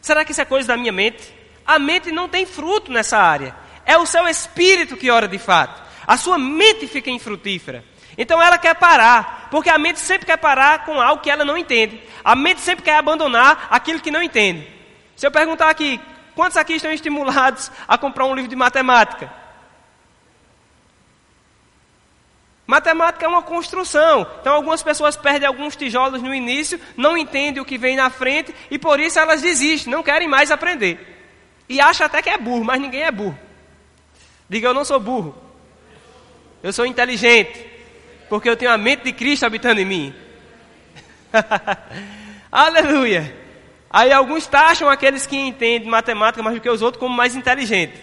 Será que isso é coisa da minha mente? A mente não tem fruto nessa área. É o seu espírito que ora de fato. A sua mente fica infrutífera. Então ela quer parar, porque a mente sempre quer parar com algo que ela não entende. A mente sempre quer abandonar aquilo que não entende. Se eu perguntar aqui, quantos aqui estão estimulados a comprar um livro de matemática? Matemática é uma construção. Então algumas pessoas perdem alguns tijolos no início, não entendem o que vem na frente e por isso elas desistem, não querem mais aprender. E acham até que é burro, mas ninguém é burro. Diga eu não sou burro. Eu sou inteligente, porque eu tenho a mente de Cristo habitando em mim. [LAUGHS] Aleluia. Aí alguns taxam aqueles que entendem matemática mais do que os outros como mais inteligentes.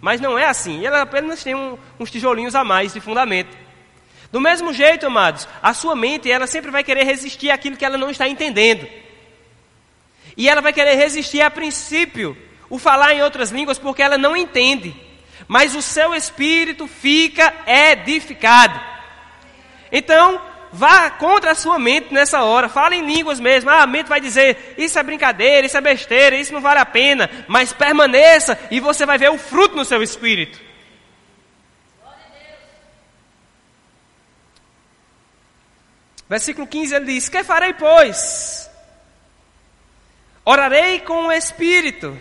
Mas não é assim. Ela apenas tem um, uns tijolinhos a mais de fundamento. Do mesmo jeito, amados, a sua mente ela sempre vai querer resistir àquilo que ela não está entendendo. E ela vai querer resistir a princípio, o falar em outras línguas, porque ela não entende mas o seu espírito fica edificado. Então, vá contra a sua mente nessa hora, fale em línguas mesmo. Ah, a mente vai dizer: Isso é brincadeira, isso é besteira, isso não vale a pena. Mas permaneça e você vai ver o fruto no seu espírito. Versículo 15 ele diz: Que farei, pois? Orarei com o espírito,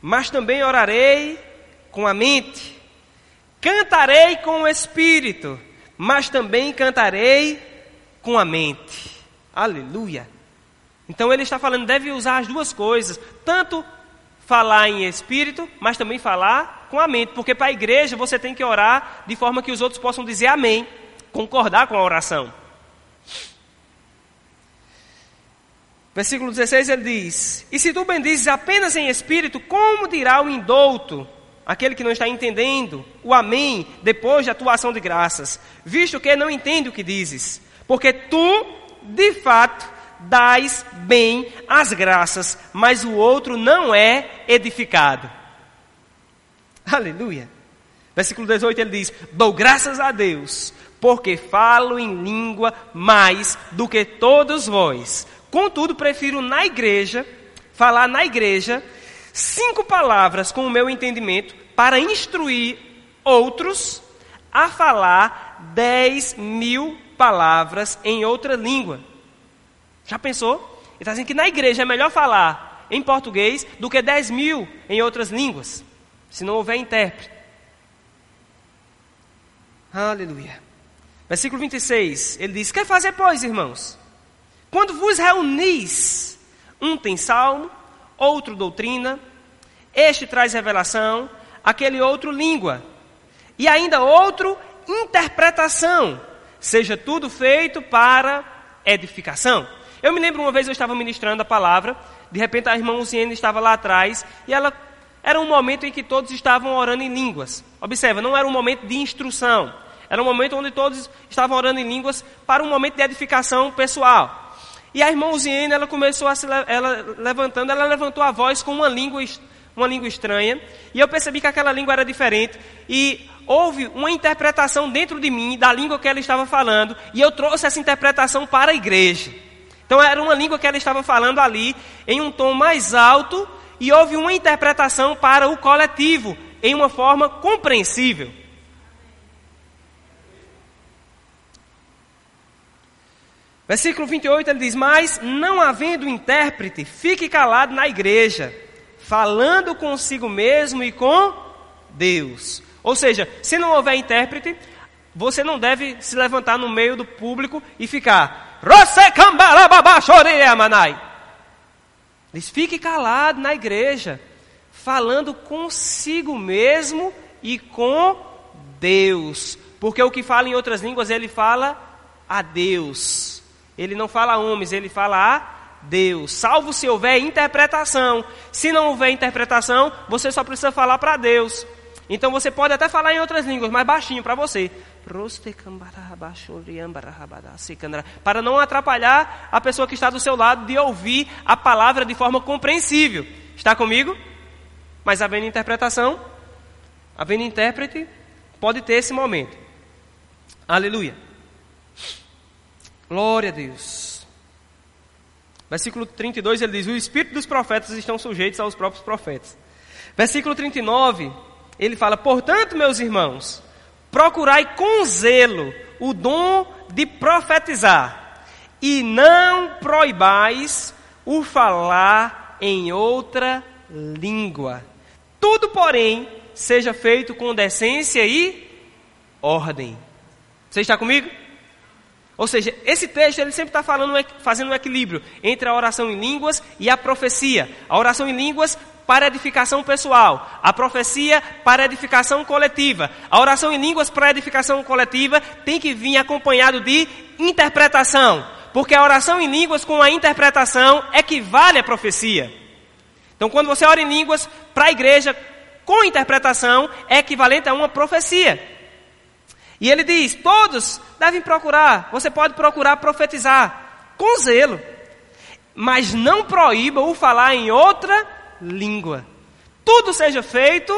mas também orarei com a mente. Cantarei com o espírito, mas também cantarei com a mente. Aleluia. Então ele está falando, deve usar as duas coisas, tanto falar em espírito, mas também falar com a mente, porque para a igreja você tem que orar de forma que os outros possam dizer amém, concordar com a oração. Versículo 16 ele diz: E se tu bendizes apenas em espírito, como dirá o indouto, aquele que não está entendendo, o amém, depois da tua ação de graças, visto que não entende o que dizes? Porque tu, de fato, dais bem as graças, mas o outro não é edificado. [LAUGHS] Aleluia. Versículo 18 ele diz: Dou graças a Deus, porque falo em língua mais do que todos vós Contudo, prefiro na igreja, falar na igreja, cinco palavras com o meu entendimento, para instruir outros a falar dez mil palavras em outra língua. Já pensou? Ele está dizendo que na igreja é melhor falar em português do que dez mil em outras línguas, se não houver intérprete. Aleluia. Versículo 26, ele diz: Quer fazer, pois, irmãos? Quando vos reunis, um tem salmo, outro doutrina, este traz revelação, aquele outro língua, e ainda outro interpretação. Seja tudo feito para edificação. Eu me lembro uma vez eu estava ministrando a palavra, de repente a irmã Luciene estava lá atrás e ela era um momento em que todos estavam orando em línguas. Observa, não era um momento de instrução, era um momento onde todos estavam orando em línguas para um momento de edificação pessoal. E a irmã Uziene, ela começou a se ela levantando, ela levantou a voz com uma língua, uma língua estranha, e eu percebi que aquela língua era diferente, e houve uma interpretação dentro de mim da língua que ela estava falando, e eu trouxe essa interpretação para a igreja. Então era uma língua que ela estava falando ali, em um tom mais alto, e houve uma interpretação para o coletivo, em uma forma compreensível. Versículo 28 ele diz: Mas não havendo intérprete, fique calado na igreja, falando consigo mesmo e com Deus. Ou seja, se não houver intérprete, você não deve se levantar no meio do público e ficar. Diz: fique calado na igreja, falando consigo mesmo e com Deus. Porque o que fala em outras línguas, ele fala a Deus. Ele não fala a homens, ele fala a Deus. Salvo se houver interpretação. Se não houver interpretação, você só precisa falar para Deus. Então você pode até falar em outras línguas, mas baixinho para você. Para não atrapalhar a pessoa que está do seu lado de ouvir a palavra de forma compreensível. Está comigo? Mas havendo interpretação, havendo intérprete, pode ter esse momento. Aleluia. Glória a Deus. Versículo 32 ele diz: O espírito dos profetas estão sujeitos aos próprios profetas. Versículo 39, ele fala: Portanto, meus irmãos, procurai com zelo o dom de profetizar, e não proibais o falar em outra língua. Tudo, porém, seja feito com decência e ordem. Você está comigo? Ou seja, esse texto ele sempre está falando, fazendo um equilíbrio entre a oração em línguas e a profecia. A oração em línguas para edificação pessoal, a profecia para edificação coletiva. A oração em línguas para edificação coletiva tem que vir acompanhado de interpretação, porque a oração em línguas com a interpretação equivale à profecia. Então, quando você ora em línguas para a igreja com interpretação, é equivalente a uma profecia. E ele diz: todos devem procurar, você pode procurar profetizar com zelo, mas não proíba o falar em outra língua. Tudo seja feito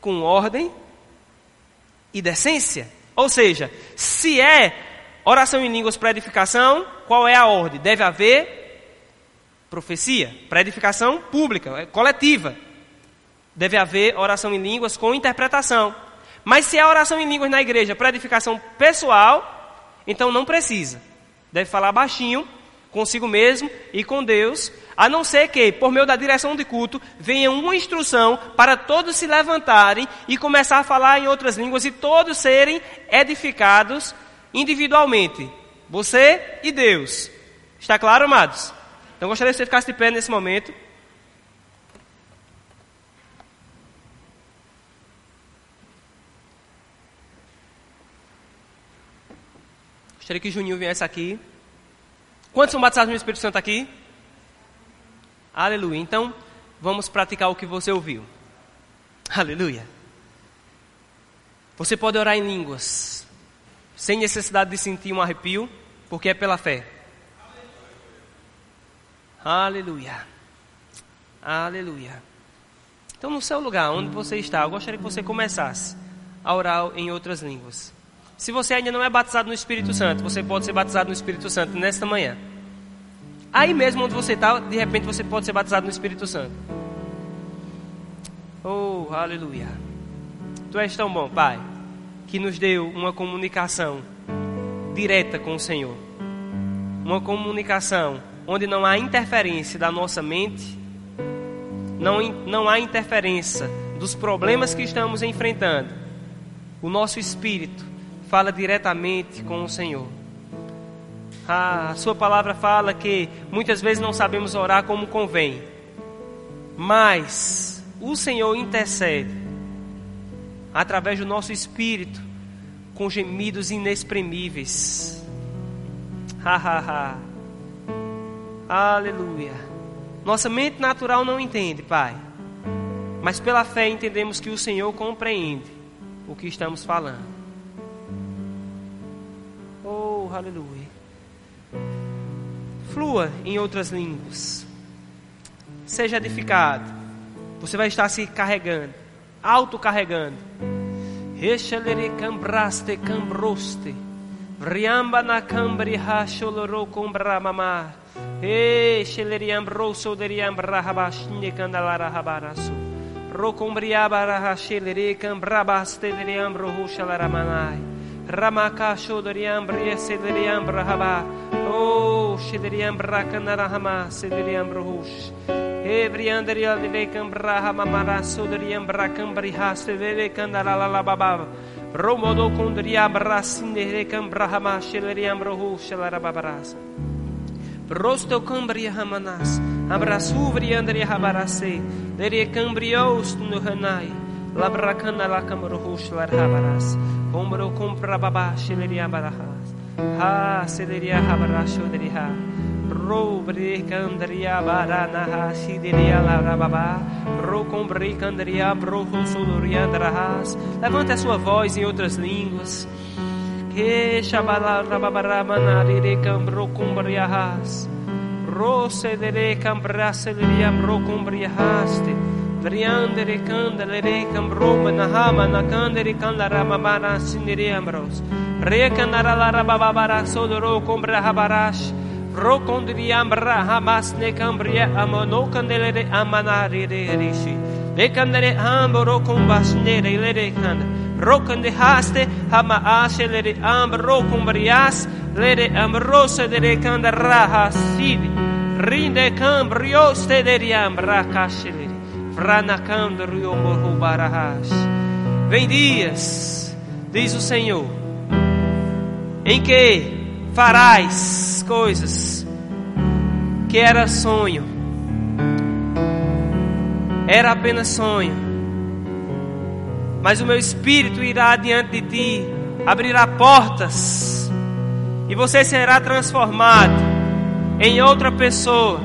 com ordem e decência. Ou seja, se é oração em línguas para edificação, qual é a ordem? Deve haver profecia, para edificação pública, é coletiva. Deve haver oração em línguas com interpretação. Mas se é oração em línguas na igreja para edificação pessoal, então não precisa. Deve falar baixinho, consigo mesmo e com Deus, a não ser que, por meio da direção de culto, venha uma instrução para todos se levantarem e começar a falar em outras línguas e todos serem edificados individualmente. Você e Deus. Está claro, amados? Então gostaria que você ficasse de pé nesse momento. Gostaria que o Juninho viesse aqui. Quantos são batizados no Espírito Santo aqui? Aleluia. Então, vamos praticar o que você ouviu. [LAUGHS] Aleluia. Você pode orar em línguas, sem necessidade de sentir um arrepio, porque é pela fé. Aleluia. Aleluia. Então, no seu lugar, onde você está, eu gostaria que você começasse a orar em outras línguas. Se você ainda não é batizado no Espírito Santo, você pode ser batizado no Espírito Santo nesta manhã. Aí mesmo onde você está, de repente você pode ser batizado no Espírito Santo. Oh, aleluia. Tu és tão bom, Pai, que nos deu uma comunicação direta com o Senhor. Uma comunicação onde não há interferência da nossa mente, não, não há interferência dos problemas que estamos enfrentando. O nosso espírito fala diretamente com o Senhor. a Sua palavra fala que muitas vezes não sabemos orar como convém, mas o Senhor intercede através do nosso espírito com gemidos inexprimíveis. Ha ha ha. Aleluia. Nossa mente natural não entende, Pai. Mas pela fé entendemos que o Senhor compreende o que estamos falando. Aleluia. Flua em outras línguas. Seja edificado. Você vai estar se carregando, autocarregando. Rechelere cambraste cambroste. Vriamba na cambri hacholoro combramamar. E sheleriam rosso deriam brahabashne candalara habarasu. Rocombriabara hashelere cambrabaste deriam rohushalaраmanai. Ramakasho deriam briese deriam brahaba. Oh, shederiam brakanarahama sederiam rohush. Ebriandaria de cambraha mamaraso deriam bracambrihaste de candarala bababa. Romodo condria brasine de cambraha masheleriam rohushalababarasa. Prosto cambria hamanas, abrasuvri andria habarase, deria cambrios no hanai, labracana la camrohush lar habaras, combro compra babash leria barahas, ha celeria habarasho deria, robre candria barana hashi deria la rababa, ro combri candria broho sodoria drahas, levante a sua voz em outras línguas, que shabala rababaramanari de cambro cumbriahas. Vriandere candelere cam roba na hama na candere can la ramabara sinere ambros. Recanara la rababara sodoro combra habarash. Rocondriambra hamas ne cambria amano candelere amanare rishi. De candere ambo combas nere lere can. Rocande haste hama ashe lere ambro cumbrias. Lere ambrose de candaraha sibi. Rinde kambrioste de riambra kashiri. Vem dias diz o Senhor em que farás coisas que era sonho. Era apenas sonho. Mas o meu espírito irá diante de ti, abrirá portas, e você será transformado em outra pessoa,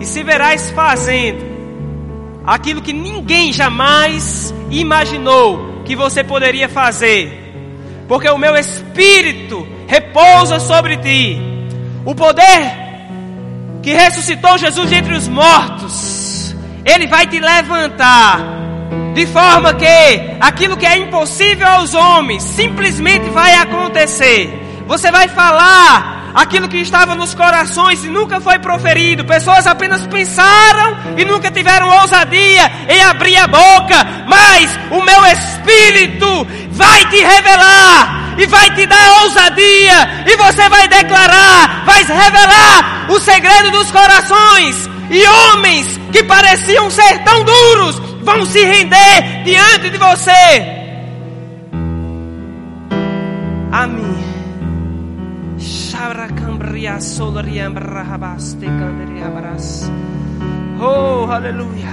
e se verás fazendo aquilo que ninguém jamais imaginou que você poderia fazer, porque o meu espírito repousa sobre ti, o poder que ressuscitou Jesus entre os mortos, ele vai te levantar. De forma que aquilo que é impossível aos homens simplesmente vai acontecer. Você vai falar aquilo que estava nos corações e nunca foi proferido. Pessoas apenas pensaram e nunca tiveram ousadia em abrir a boca. Mas o meu Espírito vai te revelar e vai te dar ousadia. E você vai declarar, vai revelar o segredo dos corações. E homens que pareciam ser tão duros vão se render diante de você. Oh, aleluia.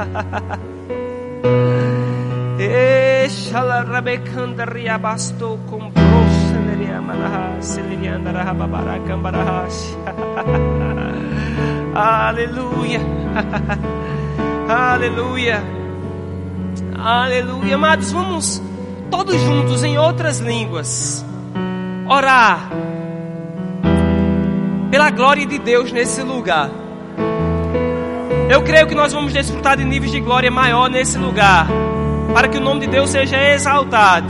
[LAUGHS] Eshala rabekandaria basto com broseneria manaha selirianda rababaracambarahash. Aleluia. [LAUGHS] Aleluia. [LAUGHS] Aleluia. Amados, vamos todos juntos em outras línguas orar pela glória de Deus nesse lugar. Eu creio que nós vamos desfrutar de níveis de glória maior nesse lugar, para que o nome de Deus seja exaltado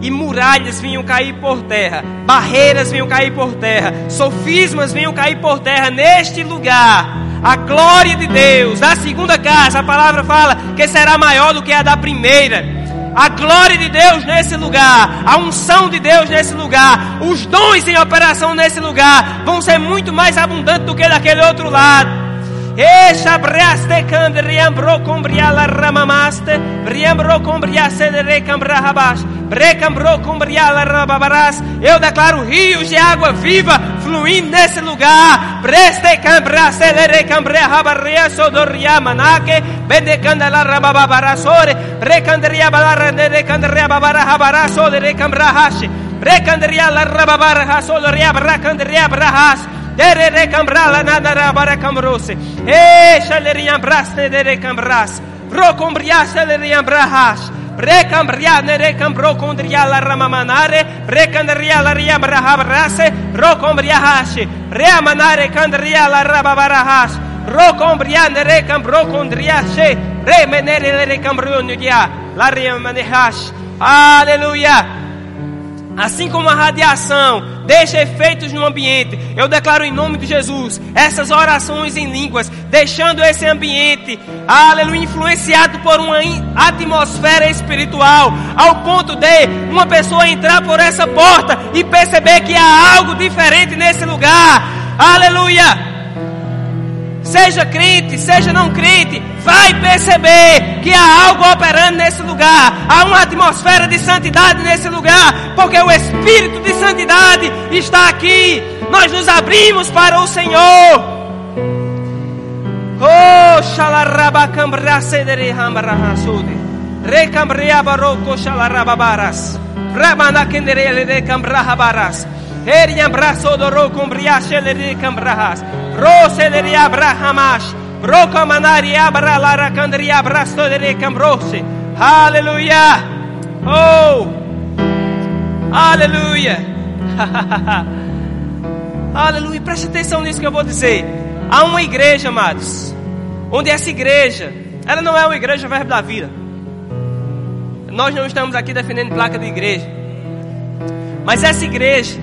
e muralhas venham cair por terra, barreiras venham cair por terra, sofismas venham cair por terra neste lugar. A glória de Deus, da segunda casa, a palavra fala que será maior do que a da primeira a glória de Deus nesse lugar, a unção de Deus nesse lugar, os dons em operação nesse lugar vão ser muito mais abundantes do que daquele outro lado. Esha briaste kand riambro combria la ramamaste, riambro combria cedere cambra rabash, brecambro combria la rababarás. Eu declaro rios de água viva fluindo nesse lugar. Preste cambra cedere cambra rabarria sodoria manake, bende candela rababarasore, brecandria balara de candria babara habaraso de cambra hashi. Brecandria la rababara hasodoria bracandria. Dere recambrala nadara barecambrose. Eh, e shaleriam brasne dere cambras. Procombriasa deriam brahash. Recambriane recambrocondria la ramamanare. Recandria la riam rahabrase. Procombriahashi. Reamanare candria la rababarahash. Rocombriane recambrocondriashe. Remenere recambrionia. La riamanehash. Hallelujah. Assim como a radiação deixa efeitos no ambiente, eu declaro em nome de Jesus essas orações em línguas, deixando esse ambiente, aleluia, influenciado por uma atmosfera espiritual, ao ponto de uma pessoa entrar por essa porta e perceber que há algo diferente nesse lugar, aleluia. Seja crente, seja não crente, vai perceber que há algo operando nesse lugar. Há uma atmosfera de santidade nesse lugar, porque o Espírito de santidade está aqui. Nós nos abrimos para o Senhor. Oh, shalarabacambra cedere hambarahasude. Recambria barroco shalarababaras. Ramana kendere de cambrahabaras. Eriam braço do rocumbria shelere cambrahas. Rose de Abrahamash. Broca manari abra lara candria abraço de cambrose. Aleluia. Oh. Aleluia. Aleluia. [LAUGHS] Preste atenção nisso que eu vou dizer. Há uma igreja, amados, onde essa igreja, ela não é uma igreja verbo da vida. Nós não estamos aqui defendendo placa de igreja. Mas essa igreja,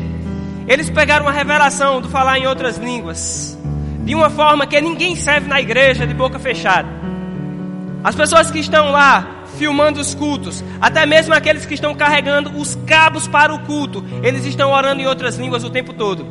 eles pegaram uma revelação do falar em outras línguas, de uma forma que ninguém serve na igreja de boca fechada. As pessoas que estão lá filmando os cultos, até mesmo aqueles que estão carregando os cabos para o culto, eles estão orando em outras línguas o tempo todo.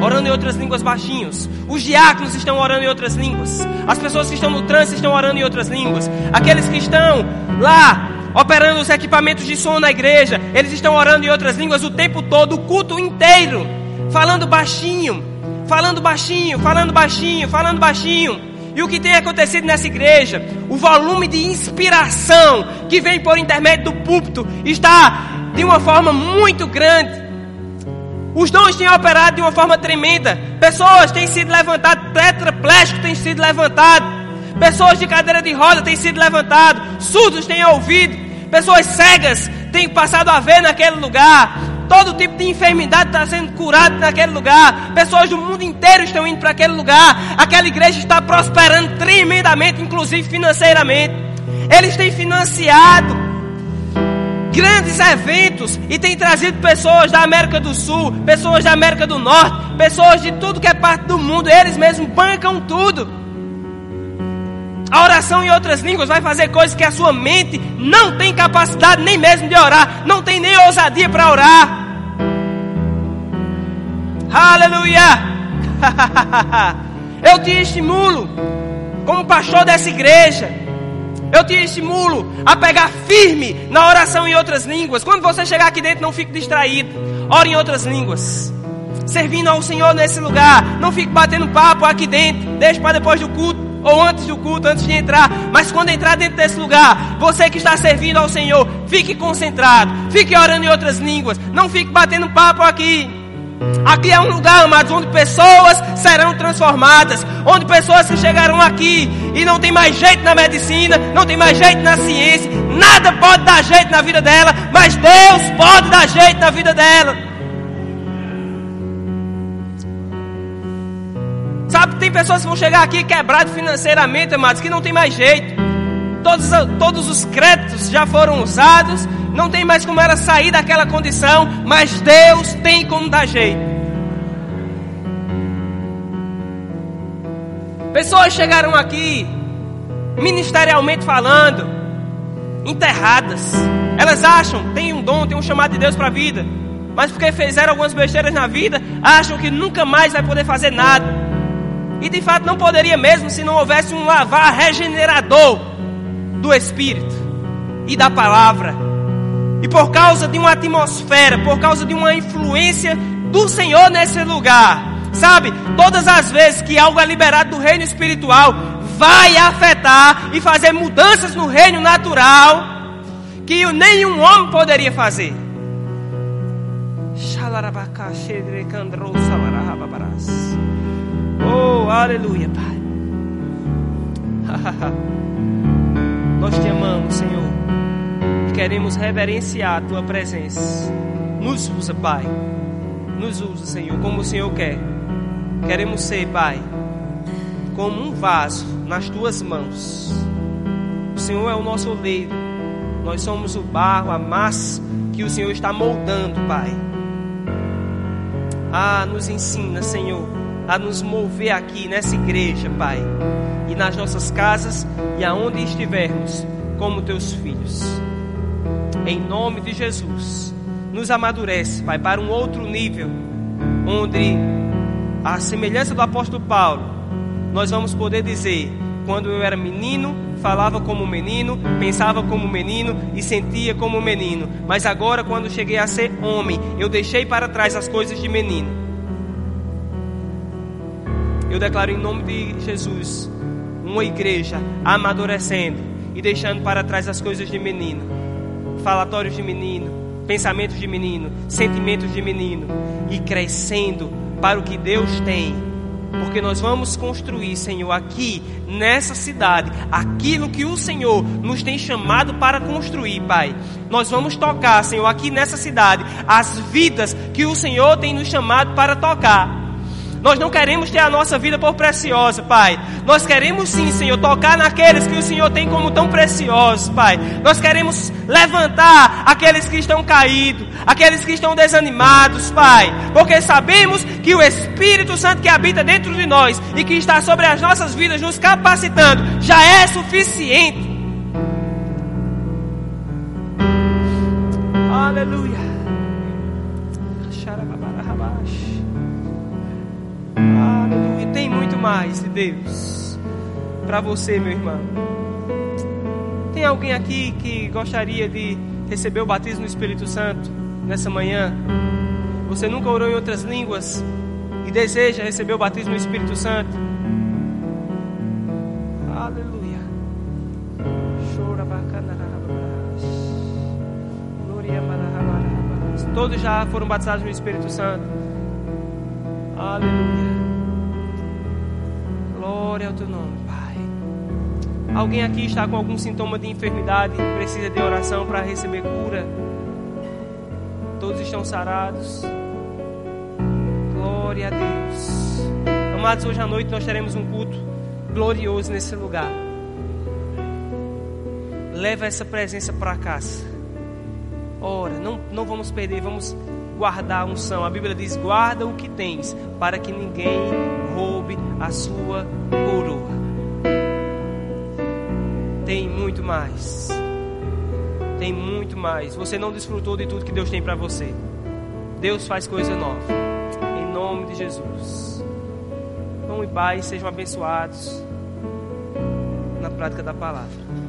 Orando em outras línguas baixinhos. Os diáconos estão orando em outras línguas. As pessoas que estão no trânsito estão orando em outras línguas. Aqueles que estão lá operando os equipamentos de som na igreja, eles estão orando em outras línguas o tempo todo, o culto inteiro, falando baixinho, falando baixinho, falando baixinho, falando baixinho. E o que tem acontecido nessa igreja, o volume de inspiração que vem por intermédio do púlpito está de uma forma muito grande. Os dons têm operado de uma forma tremenda. Pessoas têm sido levantadas, tetraplégico têm sido levantado. Pessoas de cadeira de roda têm sido levantados. Surdos têm ouvido. Pessoas cegas têm passado a ver naquele lugar. Todo tipo de enfermidade está sendo curado naquele lugar. Pessoas do mundo inteiro estão indo para aquele lugar. Aquela igreja está prosperando tremendamente, inclusive financeiramente. Eles têm financiado grandes eventos e tem trazido pessoas da América do Sul, pessoas da América do Norte, pessoas de tudo que é parte do mundo, eles mesmos bancam tudo. A oração em outras línguas vai fazer coisas que a sua mente não tem capacidade nem mesmo de orar, não tem nem ousadia para orar. Aleluia! [LAUGHS] Eu te estimulo, como pastor dessa igreja, eu te estimulo a pegar firme na oração em outras línguas. Quando você chegar aqui dentro, não fique distraído. Ore em outras línguas. Servindo ao Senhor nesse lugar. Não fique batendo papo aqui dentro. Deixe para depois do culto. Ou antes do culto, antes de entrar, mas quando entrar dentro desse lugar, você que está servindo ao Senhor, fique concentrado, fique orando em outras línguas, não fique batendo papo aqui. Aqui é um lugar, amados, onde pessoas serão transformadas, onde pessoas que chegarão aqui. E não tem mais jeito na medicina, não tem mais jeito na ciência, nada pode dar jeito na vida dela, mas Deus pode dar jeito na vida dela. Pessoas vão chegar aqui quebradas financeiramente, amados, que não tem mais jeito. Todos, todos os créditos já foram usados, não tem mais como ela sair daquela condição, mas Deus tem como dar jeito. Pessoas chegaram aqui, ministerialmente falando, enterradas. Elas acham, tem um dom, tem um chamado de Deus para a vida, mas porque fizeram algumas besteiras na vida, acham que nunca mais vai poder fazer nada. E de fato não poderia mesmo se não houvesse um lavar regenerador do Espírito e da palavra. E por causa de uma atmosfera, por causa de uma influência do Senhor nesse lugar, sabe? Todas as vezes que algo é liberado do reino espiritual, vai afetar e fazer mudanças no reino natural que nenhum homem poderia fazer. Oh, aleluia, Pai. [LAUGHS] Nós te amamos, Senhor. E queremos reverenciar a tua presença. Nos usa, Pai. Nos usa, Senhor, como o Senhor quer. Queremos ser, Pai, como um vaso nas tuas mãos. O Senhor é o nosso oleiro. Nós somos o barro, a massa que o Senhor está moldando, Pai. Ah, nos ensina, Senhor a nos mover aqui nessa igreja, Pai, e nas nossas casas e aonde estivermos, como teus filhos. Em nome de Jesus, nos amadurece, Pai, para um outro nível, onde a semelhança do apóstolo Paulo, nós vamos poder dizer: quando eu era menino, falava como menino, pensava como menino e sentia como menino, mas agora, quando cheguei a ser homem, eu deixei para trás as coisas de menino eu declaro em nome de Jesus uma igreja amadurecendo e deixando para trás as coisas de menino, falatórios de menino, pensamentos de menino, sentimentos de menino e crescendo para o que Deus tem. Porque nós vamos construir, Senhor, aqui nessa cidade, aquilo que o Senhor nos tem chamado para construir, Pai. Nós vamos tocar, Senhor, aqui nessa cidade, as vidas que o Senhor tem nos chamado para tocar. Nós não queremos ter a nossa vida por preciosa, Pai. Nós queremos sim, Senhor, tocar naqueles que o Senhor tem como tão preciosos, Pai. Nós queremos levantar aqueles que estão caídos, aqueles que estão desanimados, Pai. Porque sabemos que o Espírito Santo que habita dentro de nós e que está sobre as nossas vidas nos capacitando já é suficiente. Aleluia. Aleluia. Tem muito mais de Deus para você, meu irmão. Tem alguém aqui que gostaria de receber o batismo no Espírito Santo nessa manhã? Você nunca orou em outras línguas e deseja receber o batismo no Espírito Santo? Aleluia. Todos já foram batizados no Espírito Santo. Aleluia. Glória ao teu nome, Pai. Alguém aqui está com algum sintoma de enfermidade, precisa de oração para receber cura? Todos estão sarados. Glória a Deus. Amados, hoje à noite nós teremos um culto glorioso nesse lugar. Leva essa presença para casa. Ora, não, não vamos perder, vamos guardar a unção. A Bíblia diz: guarda o que tens, para que ninguém roube a sua coroa. Tem muito mais. Tem muito mais. Você não desfrutou de tudo que Deus tem para você. Deus faz coisa nova. Em nome de Jesus. Vão e paz, sejam abençoados na prática da palavra.